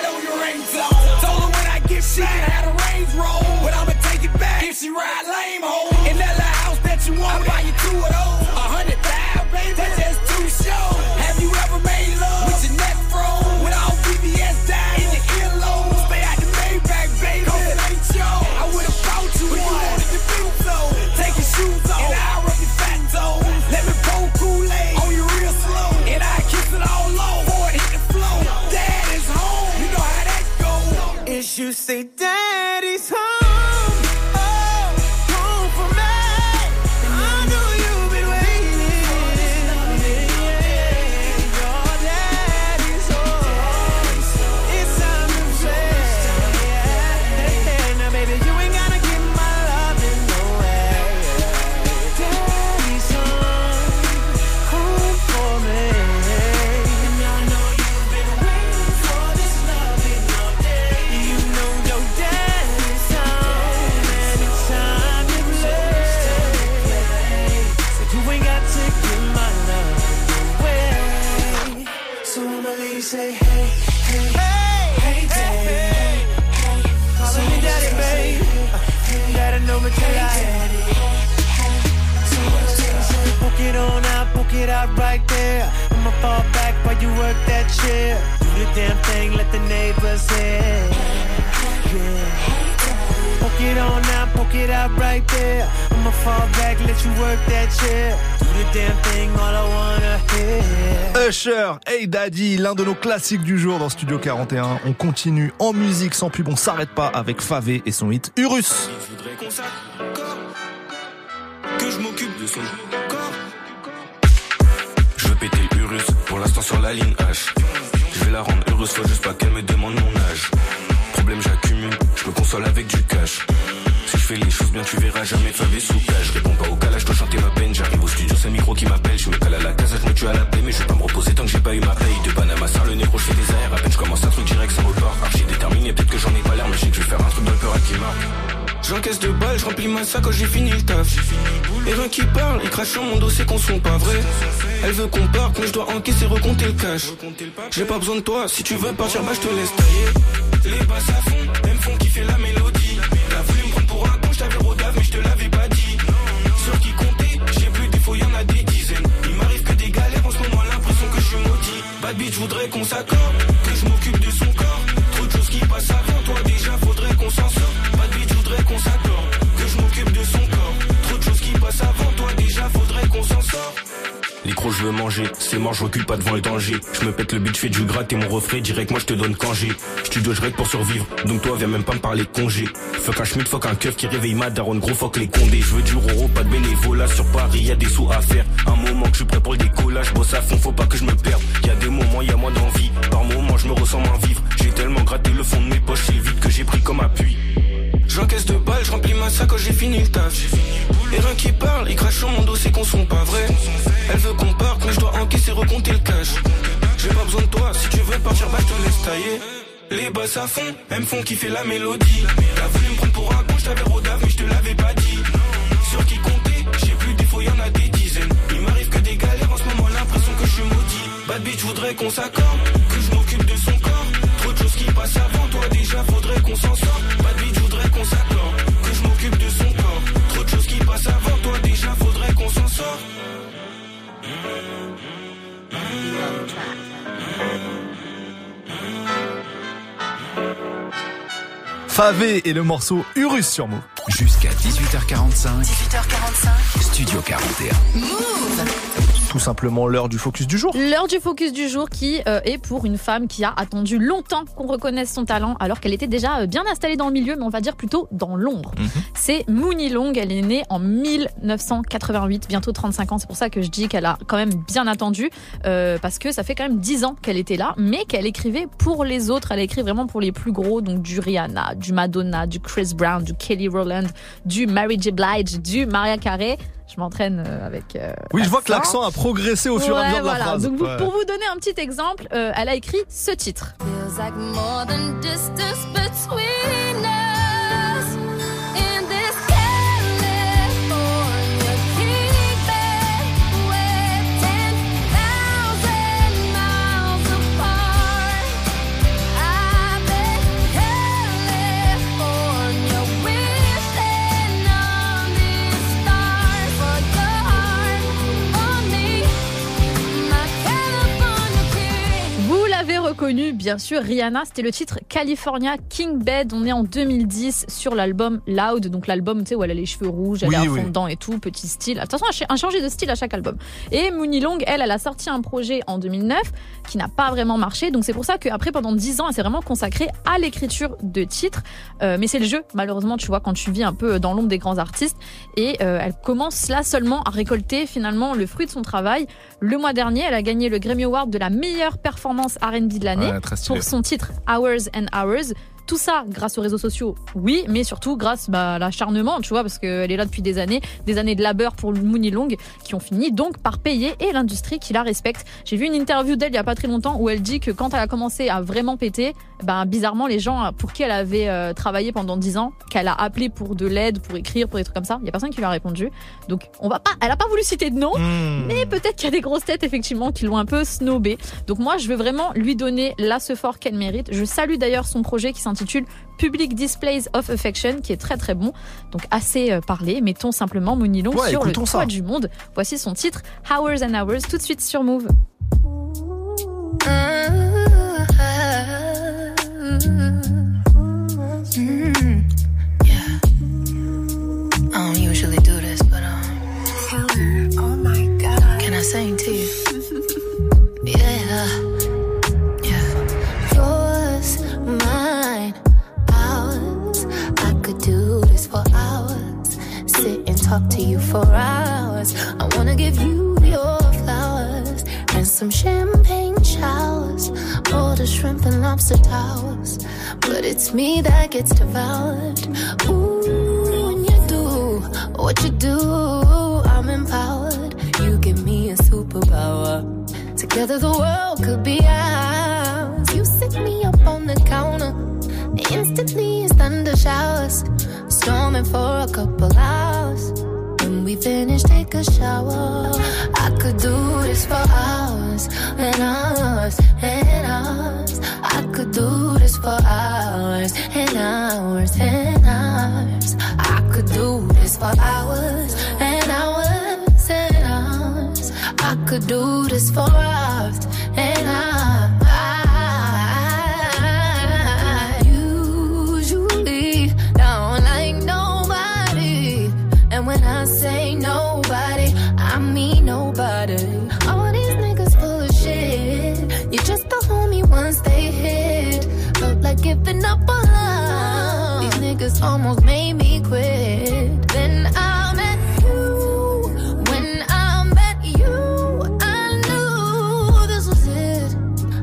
It on out, poke it out right there. I'ma fall back, let you work that chair. Do the damn thing, all I wanna hear. Usher, Hey Daddy, l'un de nos classiques du jour dans Studio 41. On continue en musique sans pub, on s'arrête pas avec Favé et son hit Urus. voudrais qu'on s'accorde, que je m'occupe de son corps. Je veux péter Urus, pour l'instant sur la ligne H. Je vais la rendre heureuse, faut juste pas qu'elle me demande mon âge. Problème j'accumule, je me console avec du cash. Si je fais les choses bien, tu verras jamais favé sous cage. Je réponds pas au calage, je dois chanter ma peine. J'arrive au studio, c'est micro qui m'appelle. Je me cale à la casa, je me tue à la paix, mais je vais pas me reposer tant que j'ai pas eu ma paye. De Panama, ça le négro, je des airs. À peine je commence un truc direct sans report. Archi déterminé, peut-être que j'en ai pas l'air, mais je sais que je vais faire un truc le peur qui marque. J'encaisse de balles, je remplis ma sac quand j'ai fini le taf. Et rien qui parle, il crache sur mon dos, c'est qu'on sont pas vrai. Elle veut qu'on parte, mais je dois encaisser, recompter le cash. J'ai pas besoin de toi, si tu veux partir, bah je te laisse tailler. Les basses à fond, font kiffer la mélodie. T'as voulu me prendre pour un con, je t'avais rodave, mais je te l'avais pas dit. Sur qui compter, j'ai plus des fois, y'en a des dizaines. Il m'arrive que des galères, en ce moment l'impression que je suis maudit. Bad bitch, voudrais qu'on s'accorde, je veux manger, c'est mort, je recule pas devant le danger. Je me pète le je fais du gratte et mon refrain direct, moi je te donne congé. Studio, je règle pour survivre, donc toi viens même pas me parler de congé. Fuck un schmidt, fuck un keuf qui réveille ma daronne, gros fuck les condés. Je veux du roro, pas de bénévolat sur Paris, y des sous à faire. Un moment que je suis prêt pour le décollage, bosse à fond, faut pas que je me perde. Y a des moments, y moins d'envie, par moments je me ressens moins vivre. J'ai tellement gratté le fond de mes poches, c'est vide que j'ai pris comme appui. J'encaisse de balles, je remplis ma sac quand j'ai fini le taf. Et rien qui parle, il crache sur mon dos, c'est qu'on sont pas vrai. Elle veut qu'on parte, mais je dois encaisser, recompter le cash. J'ai pas besoin de toi, si tu veux partir, bah je te laisse tailler. Les basses à fond, elles me font kiffer la mélodie. T'as voulu me prendre pour un con, je t'avais rodave, mais je te l'avais pas dit. Sur qui compter, j'ai plus des fois, y en a des dizaines. Il m'arrive que des galères en ce moment, l'impression que je suis maudit. Bad bitch voudrait qu'on s'accorde, Favé et le morceau Urus sur Move. Jusqu'à 18h45. 18h45. Studio 41. Tout simplement l'heure du focus du jour. L'heure du focus du jour qui euh, est pour une femme qui a attendu longtemps qu'on reconnaisse son talent alors qu'elle était déjà euh, bien installée dans le milieu, mais on va dire plutôt dans l'ombre. C'est Mooney Long, elle est née en 1988, bientôt 35 ans, c'est pour ça que je dis qu'elle a quand même bien attendu, euh, parce que ça fait quand même 10 ans qu'elle était là, mais qu'elle écrivait pour les autres, elle a écrit vraiment pour les plus gros, donc du Rihanna, du Madonna, du Chris Brown, du Kelly Rowland, du Mary J. Blige, du Maria Carey. Je m'entraîne euh, avec. euh, Oui, je vois que l'accent. a progressé au fur et à mesure de la voilà. phrase. Donc, vous- Ouais. pour vous donner un petit exemple, euh, elle a écrit ce titre. Feels like more than distance between us. Bien sûr, Rihanna, c'était le titre California King Bed. On est en 2010 sur l'album Loud, donc l'album tu sais, où elle a les cheveux rouges, elle Oui, est oui. fond dedans et tout, petit style. De toute façon, a changé de style à chaque album. Et Mooney Long, elle, elle a sorti un projet en 2009 qui n'a pas vraiment marché. Donc c'est pour ça qu'après, pendant 10 ans, elle s'est vraiment consacrée à l'écriture de titres. Euh, mais c'est le jeu, malheureusement, tu vois, quand tu vis un peu dans l'ombre des grands artistes. Et euh, elle commence là seulement à récolter finalement le fruit de son travail. Le mois dernier, elle a gagné le Grammy Award de la meilleure performance R&B de l'année Ouais, pour son titre Hours and Hours. Tout ça grâce aux réseaux sociaux, oui, mais surtout grâce bah, à l'acharnement, tu vois, parce qu'elle est là depuis des années, des années de labeur pour Mooney Long, qui ont fini donc par payer et l'industrie qui la respecte. J'ai vu une interview d'elle il y a pas très longtemps où elle dit que quand elle a commencé à vraiment péter, ben bizarrement les gens pour qui elle avait euh, travaillé pendant 10 ans, qu'elle a appelé pour de l'aide, pour écrire, pour des trucs comme ça, il y a personne qui lui a répondu. Donc on va pas, elle a pas voulu citer de nom, Hmm. mais peut-être qu'il y a des grosses têtes effectivement qui l'ont un peu snobé. Donc moi je veux vraiment lui donner la ce fort qu'elle mérite. Je salue d'ailleurs son projet qui s'intitule Public Displays of Affection qui est très très bon. Donc assez euh, parlé, mettons simplement Mooney Long Ouais, sur le toit ça. du monde. Voici son titre Hours and Hours tout de suite sur Move. Mm, talk to you for hours. I wanna give you your some champagne showers. All the shrimp and lobster towers. But it's me that gets devoured. Ooh, when you do what you do, I'm empowered. You give me a superpower. Together the world could be ours. You sit me up on the counter. Instantly it's thunder showers. Storming for a couple hours. When we finish, take a shower. I could do this for hours and hours and hours. I could do this for hours and hours and hours. I could do this for hours and hours and hours. I could do this for hours and hours. Giving up on love. These niggas almost made me quit. Then I met you. When I met you, I knew this was it.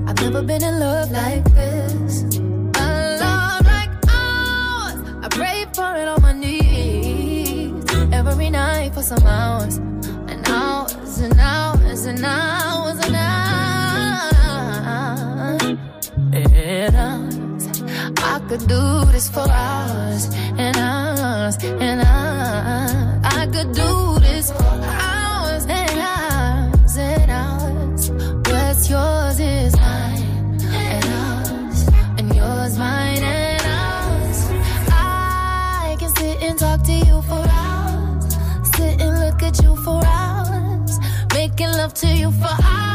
I've never been in love like this. A love like ours. I pray for it on my knees. Every night for some hours. And hours and hours and hours and hours. And hours. Could do this for hours and hours and hours. I could do this for hours and hours and hours. What's yours is mine and ours, and yours mine and ours. I can sit and talk to you for hours, sit and look at you for hours, making love to you for hours,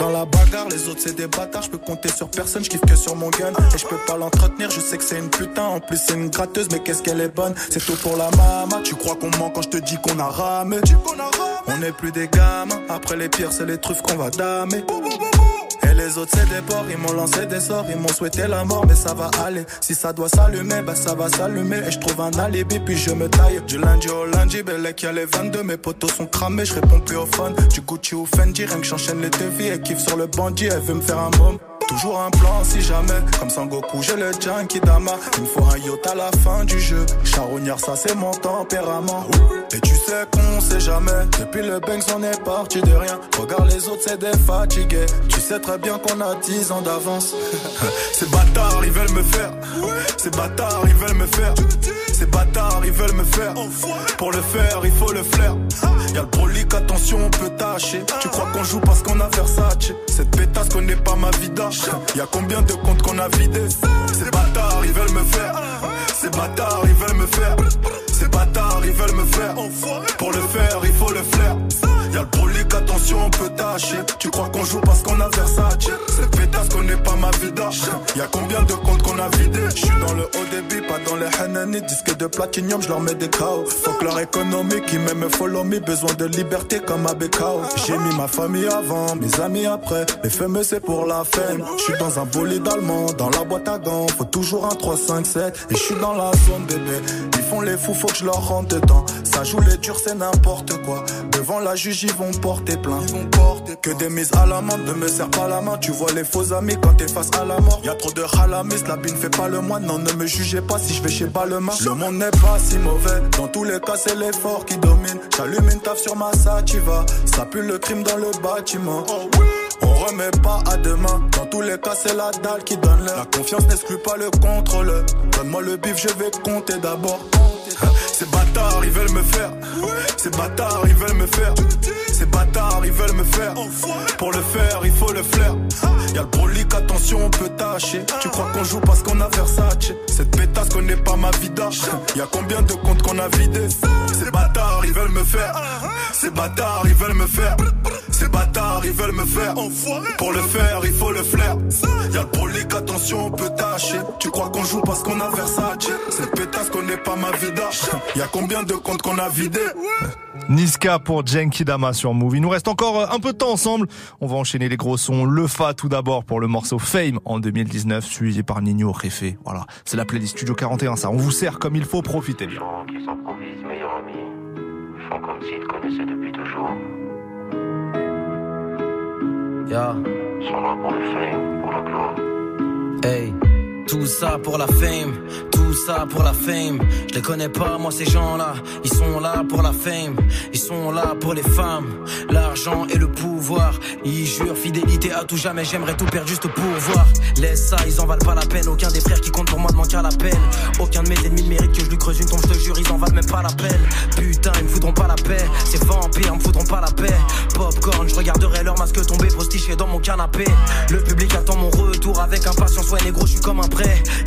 dans la bagarre, les autres c'est des bâtards, je peux compter sur personne, je kiffe que sur mon gun. Et je peux pas l'entretenir, je sais que c'est une putain, en plus c'est une gratteuse, mais qu'est-ce qu'elle est bonne? C'est tout pour la mama, tu crois qu'on ment quand je te dis qu'on a ramé? On n'est plus des gamins, après les pires c'est les truffes qu'on va damer les autres c'est des porcs, ils m'ont lancé des sorts, ils m'ont souhaité la mort, mais ça va aller. Si ça doit s'allumer, bah ça va s'allumer. Et je trouve un alibi, puis je me taille. Du lundi au lundi, Bellec, y'a les 22, mes potos sont cramés, je réponds plus au phone. Du Gucci ou Fendi, rien que j'enchaîne les devis, elle kiffe sur le bandit, elle veut me faire un môme. Toujours un plan si jamais, comme Sangoku, j'ai le Dama. Il me faut un yacht à la fin du jeu. Charognard, ça c'est mon tempérament. Et tu sais qu'on sait jamais, depuis le Banks on est parti de rien. Regarde les autres, c'est des fatigués. Tu sais très bien qu'on a 10 ans d'avance. [LAUGHS] Ces bâtards, ils veulent me faire. Ces bâtards, ils veulent me faire. Ces bâtards, ils veulent me faire. Pour le faire, il faut le flair. Y'a le prolique, attention, on peut tâcher. Tu crois qu'on joue parce qu'on a Versace? Cette pétasse connaît pas ma vida. Y'a combien de comptes qu'on a vidé Ces bâtards, ils veulent me faire. Ces bâtards, ils veulent me faire. Ces bâtards, ils veulent me faire. Pour le faire, il faut le flair. Attention, on peut tâcher. Tu crois qu'on joue parce qu'on a Versace. Cette pétasse connaît pas ma vida. Y'a combien de comptes qu'on a vidé Je suis dans le haut débit, pas dans les Hanani. Disque de platinium, je leur mets des KO. Fuck leur économie qui m'aime follow me. Besoin de liberté comme à BKO. J'ai mis ma famille avant, mes amis après. Les fameux, c'est pour la fame. Je suis dans un bolide allemand, dans la boîte à gants. Faut toujours un 3, 5, 7. Et je suis dans la zone bébé. Ils font les fous, faut que je leur rentre dedans. Ça joue les durs, c'est n'importe quoi. Devant la juge, ils vont porter plainte. Que des mises à l'amende. Ne me serre pas la main, tu vois les faux amis quand t'es face à la mort. Y a trop de halamis, la bine fait pas le moine. Non, ne me jugez pas si je vais chez Balmain. Le monde n'est pas si mauvais. Dans tous les cas, c'est l'effort qui domine. J'allume une taf sur ma sativa. Ça pue le crime dans le bâtiment. On remet pas à demain. Dans tous les cas, c'est la dalle qui donne l'air. La confiance n'exclut pas le contrôle. Donne-moi le bif, je vais compter d'abord. Ces bâtards, ils veulent me faire. Ces bâtards, ils veulent me faire. Ces bâtards, ils veulent me faire. Pour le faire, il faut le flair. Y'a le prolique, attention, on peut tâcher. Tu crois qu'on joue parce qu'on a Versace? Cette pétasse connaît pas ma vida. Y'a combien de comptes qu'on a vidé Ces bâtards, ils veulent me faire. Ces bâtards, ils veulent me faire. Ces bâtards, ils veulent me faire. Pour le faire, il faut le flair. Y'a le prolique, attention, on peut tâcher. Tu crois qu'on joue parce qu'on a Versace? Cette pétasse connaît pas ma vida. Y'a combien de comptes qu'on a vidé Niska pour Genki Dama sur Move. Il nous reste encore euh, un peu de temps ensemble. On va enchaîner les gros sons. Le Fa tout d'abord pour le morceau Fame en 2019, suivi par Nino Refé. Voilà, c'est la playlist Studio 41. Ça, on vous sert comme il faut. Profitez bien. Font comme s'ils connaissaient depuis toujours. Yeah. Sont là pour le fame, pour la gloire. Hey. Tout ça pour la fame, tout ça pour la fame. Je les connais pas, moi ces gens-là. Ils sont là pour la fame, ils sont là pour les femmes, l'argent et le pouvoir. Ils jurent fidélité à tout jamais. J'aimerais tout perdre juste pour voir. Laisse ça, ils en valent pas la peine. Aucun des frères qui compte pour moi ne manque à l'appel. Aucun de mes ennemis ne mérite que je lui creuse une tombe. Je te jure, ils en valent même pas la peine. Putain, ils me foudront pas la paix. Ces vampires me foudront pas la paix. Popcorn, je regarderai leur masque tomber postiché dans mon canapé. Le public attend mon retour avec impatience. Ouais, négro, je suis comme un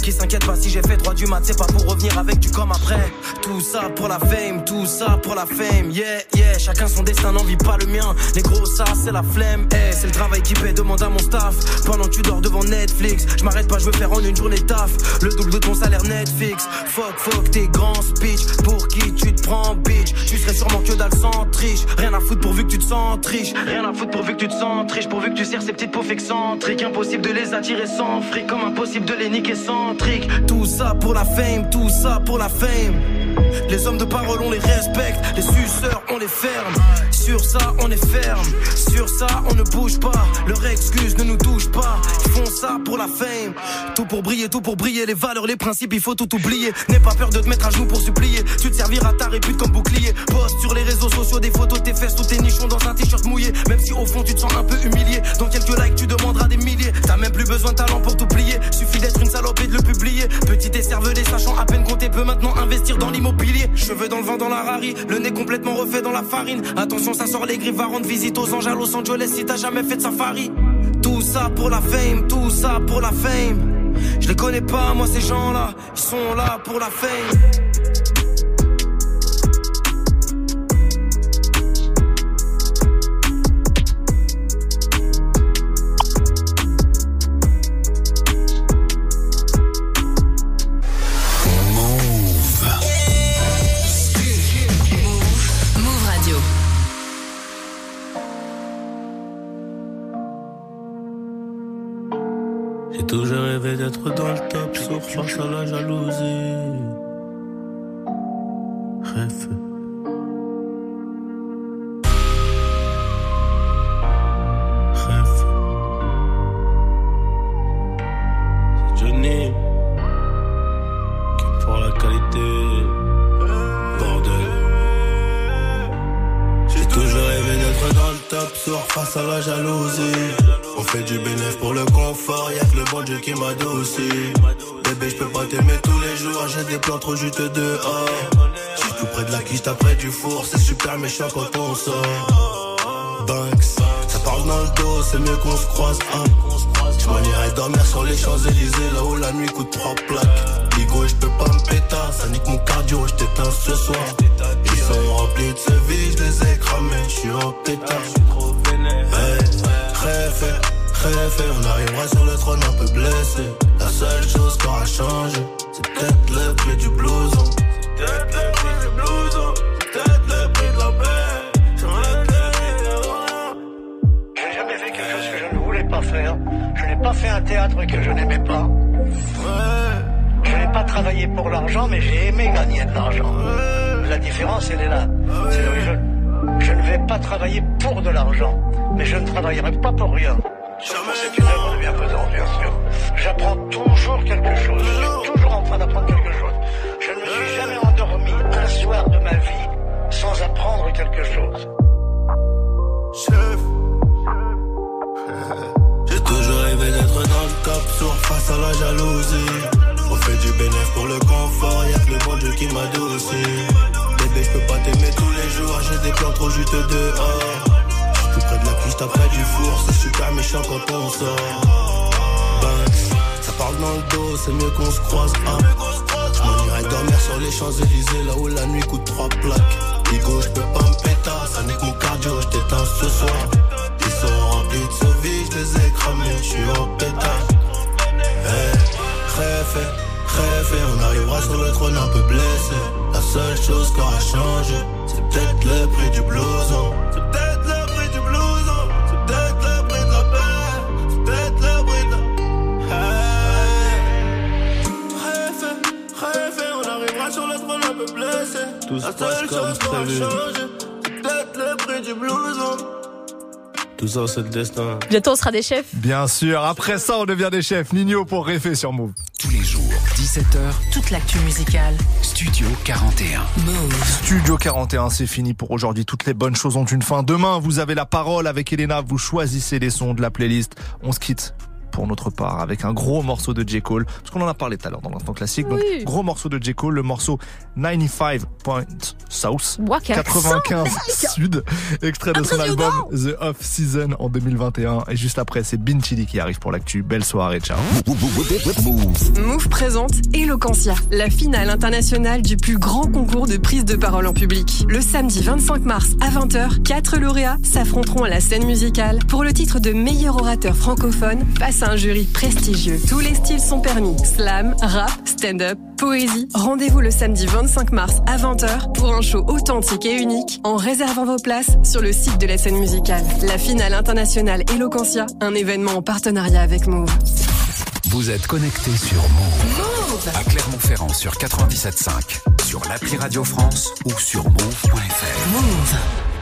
Qui s'inquiète pas si j'ai fait droit du mat, c'est pas pour revenir avec du comme après. Tout ça pour la fame, tout ça pour la fame. Yeah, yeah, chacun son destin n'en vit pas le mien. Négro, ça c'est la flemme. Eh, c'est le travail qui paie, demande à mon staff. Pendant que tu dors devant Netflix, je m'arrête pas, je veux faire en une journée taf. Le double de ton salaire Netflix. Fuck, fuck tes grands speech. Pour qui tu te prends, bitch? Tu serais sûrement que dalle sans triche. Rien à foutre pourvu que tu te sens triche. Rien à foutre pourvu que tu te sens triche. Pourvu que tu sers ces petites pauvres excentriques. Impossible de les attirer sans fric. Comme impossible de les niquer Tout ça pour la fame, tout ça pour la fame. Les hommes de parole, on les respecte. Les suceurs, on les ferme. Sur ça, on est ferme. Sur ça, on ne bouge pas. Leur excuse ne nous touche pas. Ils font ça pour la fame. Tout pour briller, tout pour briller. Les valeurs, les principes, il faut tout oublier. N'aie pas peur de te mettre à genoux pour supplier. Tu te serviras ta répute comme bouclier. Poste sur les réseaux sociaux des photos de tes fesses ou tes nichons dans un t-shirt mouillé. Même si au fond tu te sens un peu humilié. Dans quelques likes, tu demanderas des milliers. T'as même plus besoin de talent pour t'oublier. Suffit d'être une salope et de le publier. Petit et cervelé, sachant à peine compter, peut maintenant investir dans l'immobilier. Cheveux dans le vent, dans la rari. Le nez complètement refait dans la farine. Attention, ça sort les griffes, va rendre visite aux anges à Los Angeles si t'as jamais fait de safari. Tout ça pour la fame, tout ça pour la fame. Je les connais pas, moi ces gens-là. Ils sont là pour la fame. Des chefs. Bien sûr, après ça, on devient des chefs. Nino pour Réfé sur Move. Tous les 17h, Toute l'actu musicale. Studio 41. Move. Studio 41, c'est fini pour aujourd'hui. Toutes les bonnes choses ont une fin. Demain, vous avez la parole avec Elena. Vous choisissez les sons de la playlist. On se quitte pour notre part avec un gros morceau de J. Cole. Parce qu'on en a parlé tout à l'heure dans l'instant classique. Donc, gros morceau de J. Cole, le morceau 95 Point South. Waka. 95 Mec. Sud. Extrait de son album. The Off Season en 2021. Et juste après, c'est Bin Chili qui arrive pour l'actu. Belle soirée. Ciao. Move présente Eloquentia, la finale internationale du plus grand concours de prise de parole en public. Le samedi 25 mars à 20h, quatre lauréats s'affronteront à la scène musicale pour le titre de meilleur orateur francophone face à un jury prestigieux. Tous les styles sont permis. Slam, rap, stand-up, poésie. Rendez-vous le samedi 25 mars à 20h pour un show authentique et unique en réservant vos places sur le site de la scène musicale. La finale internationale Eloquentia, un événement en partenariat avec Move. Vous êtes connecté sur Move. À Clermont-Ferrand sur 97.5, sur l'appli Radio France ou sur move.fr. Move.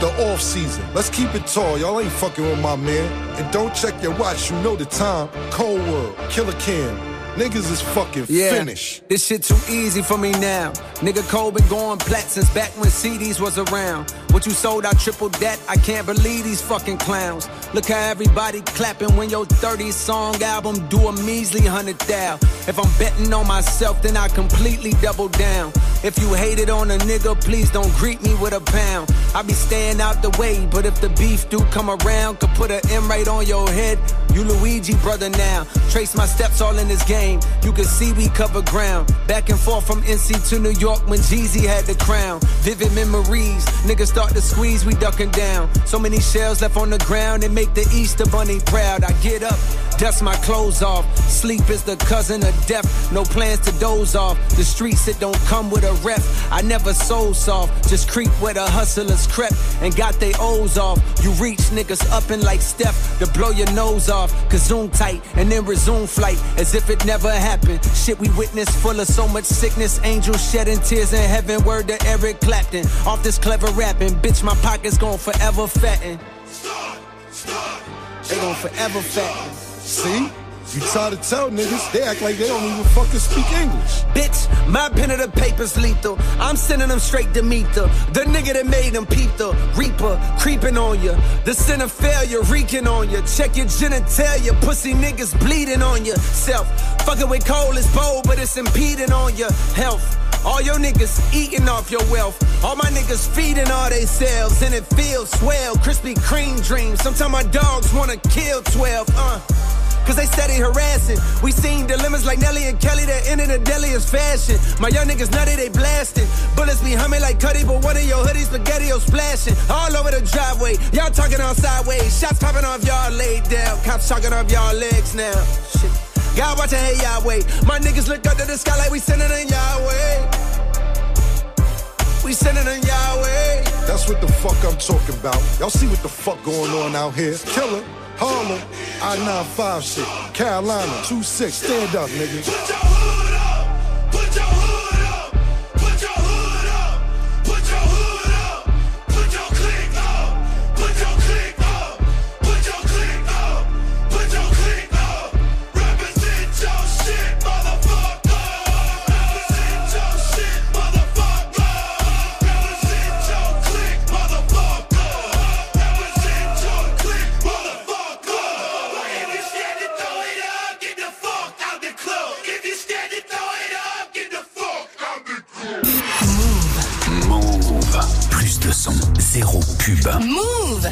The off season. Let's keep it tall. Y'all ain't fucking with my man. And don't check your watch, you know the time. Cold World, Killer Cam. Niggas is fucking Yeah, finished. this shit too easy for me now. Nigga Cole been going plat since back when CDs was around. What you sold, I tripled that. I can't believe these fucking clowns. Look how everybody clapping when your 30 song album do a measly hundred thou. If I'm betting on myself, then I completely double down. If you hated on a nigga, please don't greet me with a pound. I be staying out the way, but if the beef do come around, could put an M right on your head. You Luigi brother now. Trace my steps all in this game. You can see we cover ground. Back and forth from NC to New York when Jeezy had the crown. Vivid memories. Niggas start to squeeze, we ducking down. So many shells left on the ground and make the Easter bunny proud. I get up, dust my clothes off. Sleep is the cousin of death. No plans to doze off. The streets it don't come with a ref. I never sold soft. Just creep where the hustlers crept and got they O's off. You reach niggas up and like Steph to blow your nose off. Kazoom tight and then resume flight as if it never happened. Shit we witnessed full of so much sickness. Angels shedding tears in heaven. Word to Eric Clapton. Off this clever rapping. Bitch, my pockets gon' forever fatten. They gon' forever fatten. See? You try to tell niggas, they act like they don't even fucking speak English. Bitch, my pen of the paper's lethal. I'm sending them straight to Meetha. The nigga that made them peep the reaper creeping on you. The sin of failure reeking on you. Check your genitalia, pussy niggas bleeding on yourself. Fucking with coal is bold, but it's impeding on your health. All your niggas eating off your wealth. All my niggas feeding all they selves, and it feels swell. Krispy Kreme dreams. Sometimes my dogs wanna kill 12. Uh. Cause they steady harassing. We seen dilemmas like Nelly and Kelly that end in the deadliest fashion. My young niggas nutty, they blasting. Bullets be humming like Cuddy, but one of your hoodies spaghetti splashing. All over the driveway. Y'all talking on sideways. Shots popping off y'all laid down. Cops talking off y'all legs now. Shit. God watching, hey Yahweh. My niggas look up to the sky like we sending in Yahweh. We sending in Yahweh. That's what the fuck I'm talking about. Y'all see what the fuck going on out here? Killer, Harlem, I-95 shit, Carolina, 2-6, stand up, nigga. Zéro pub. Move.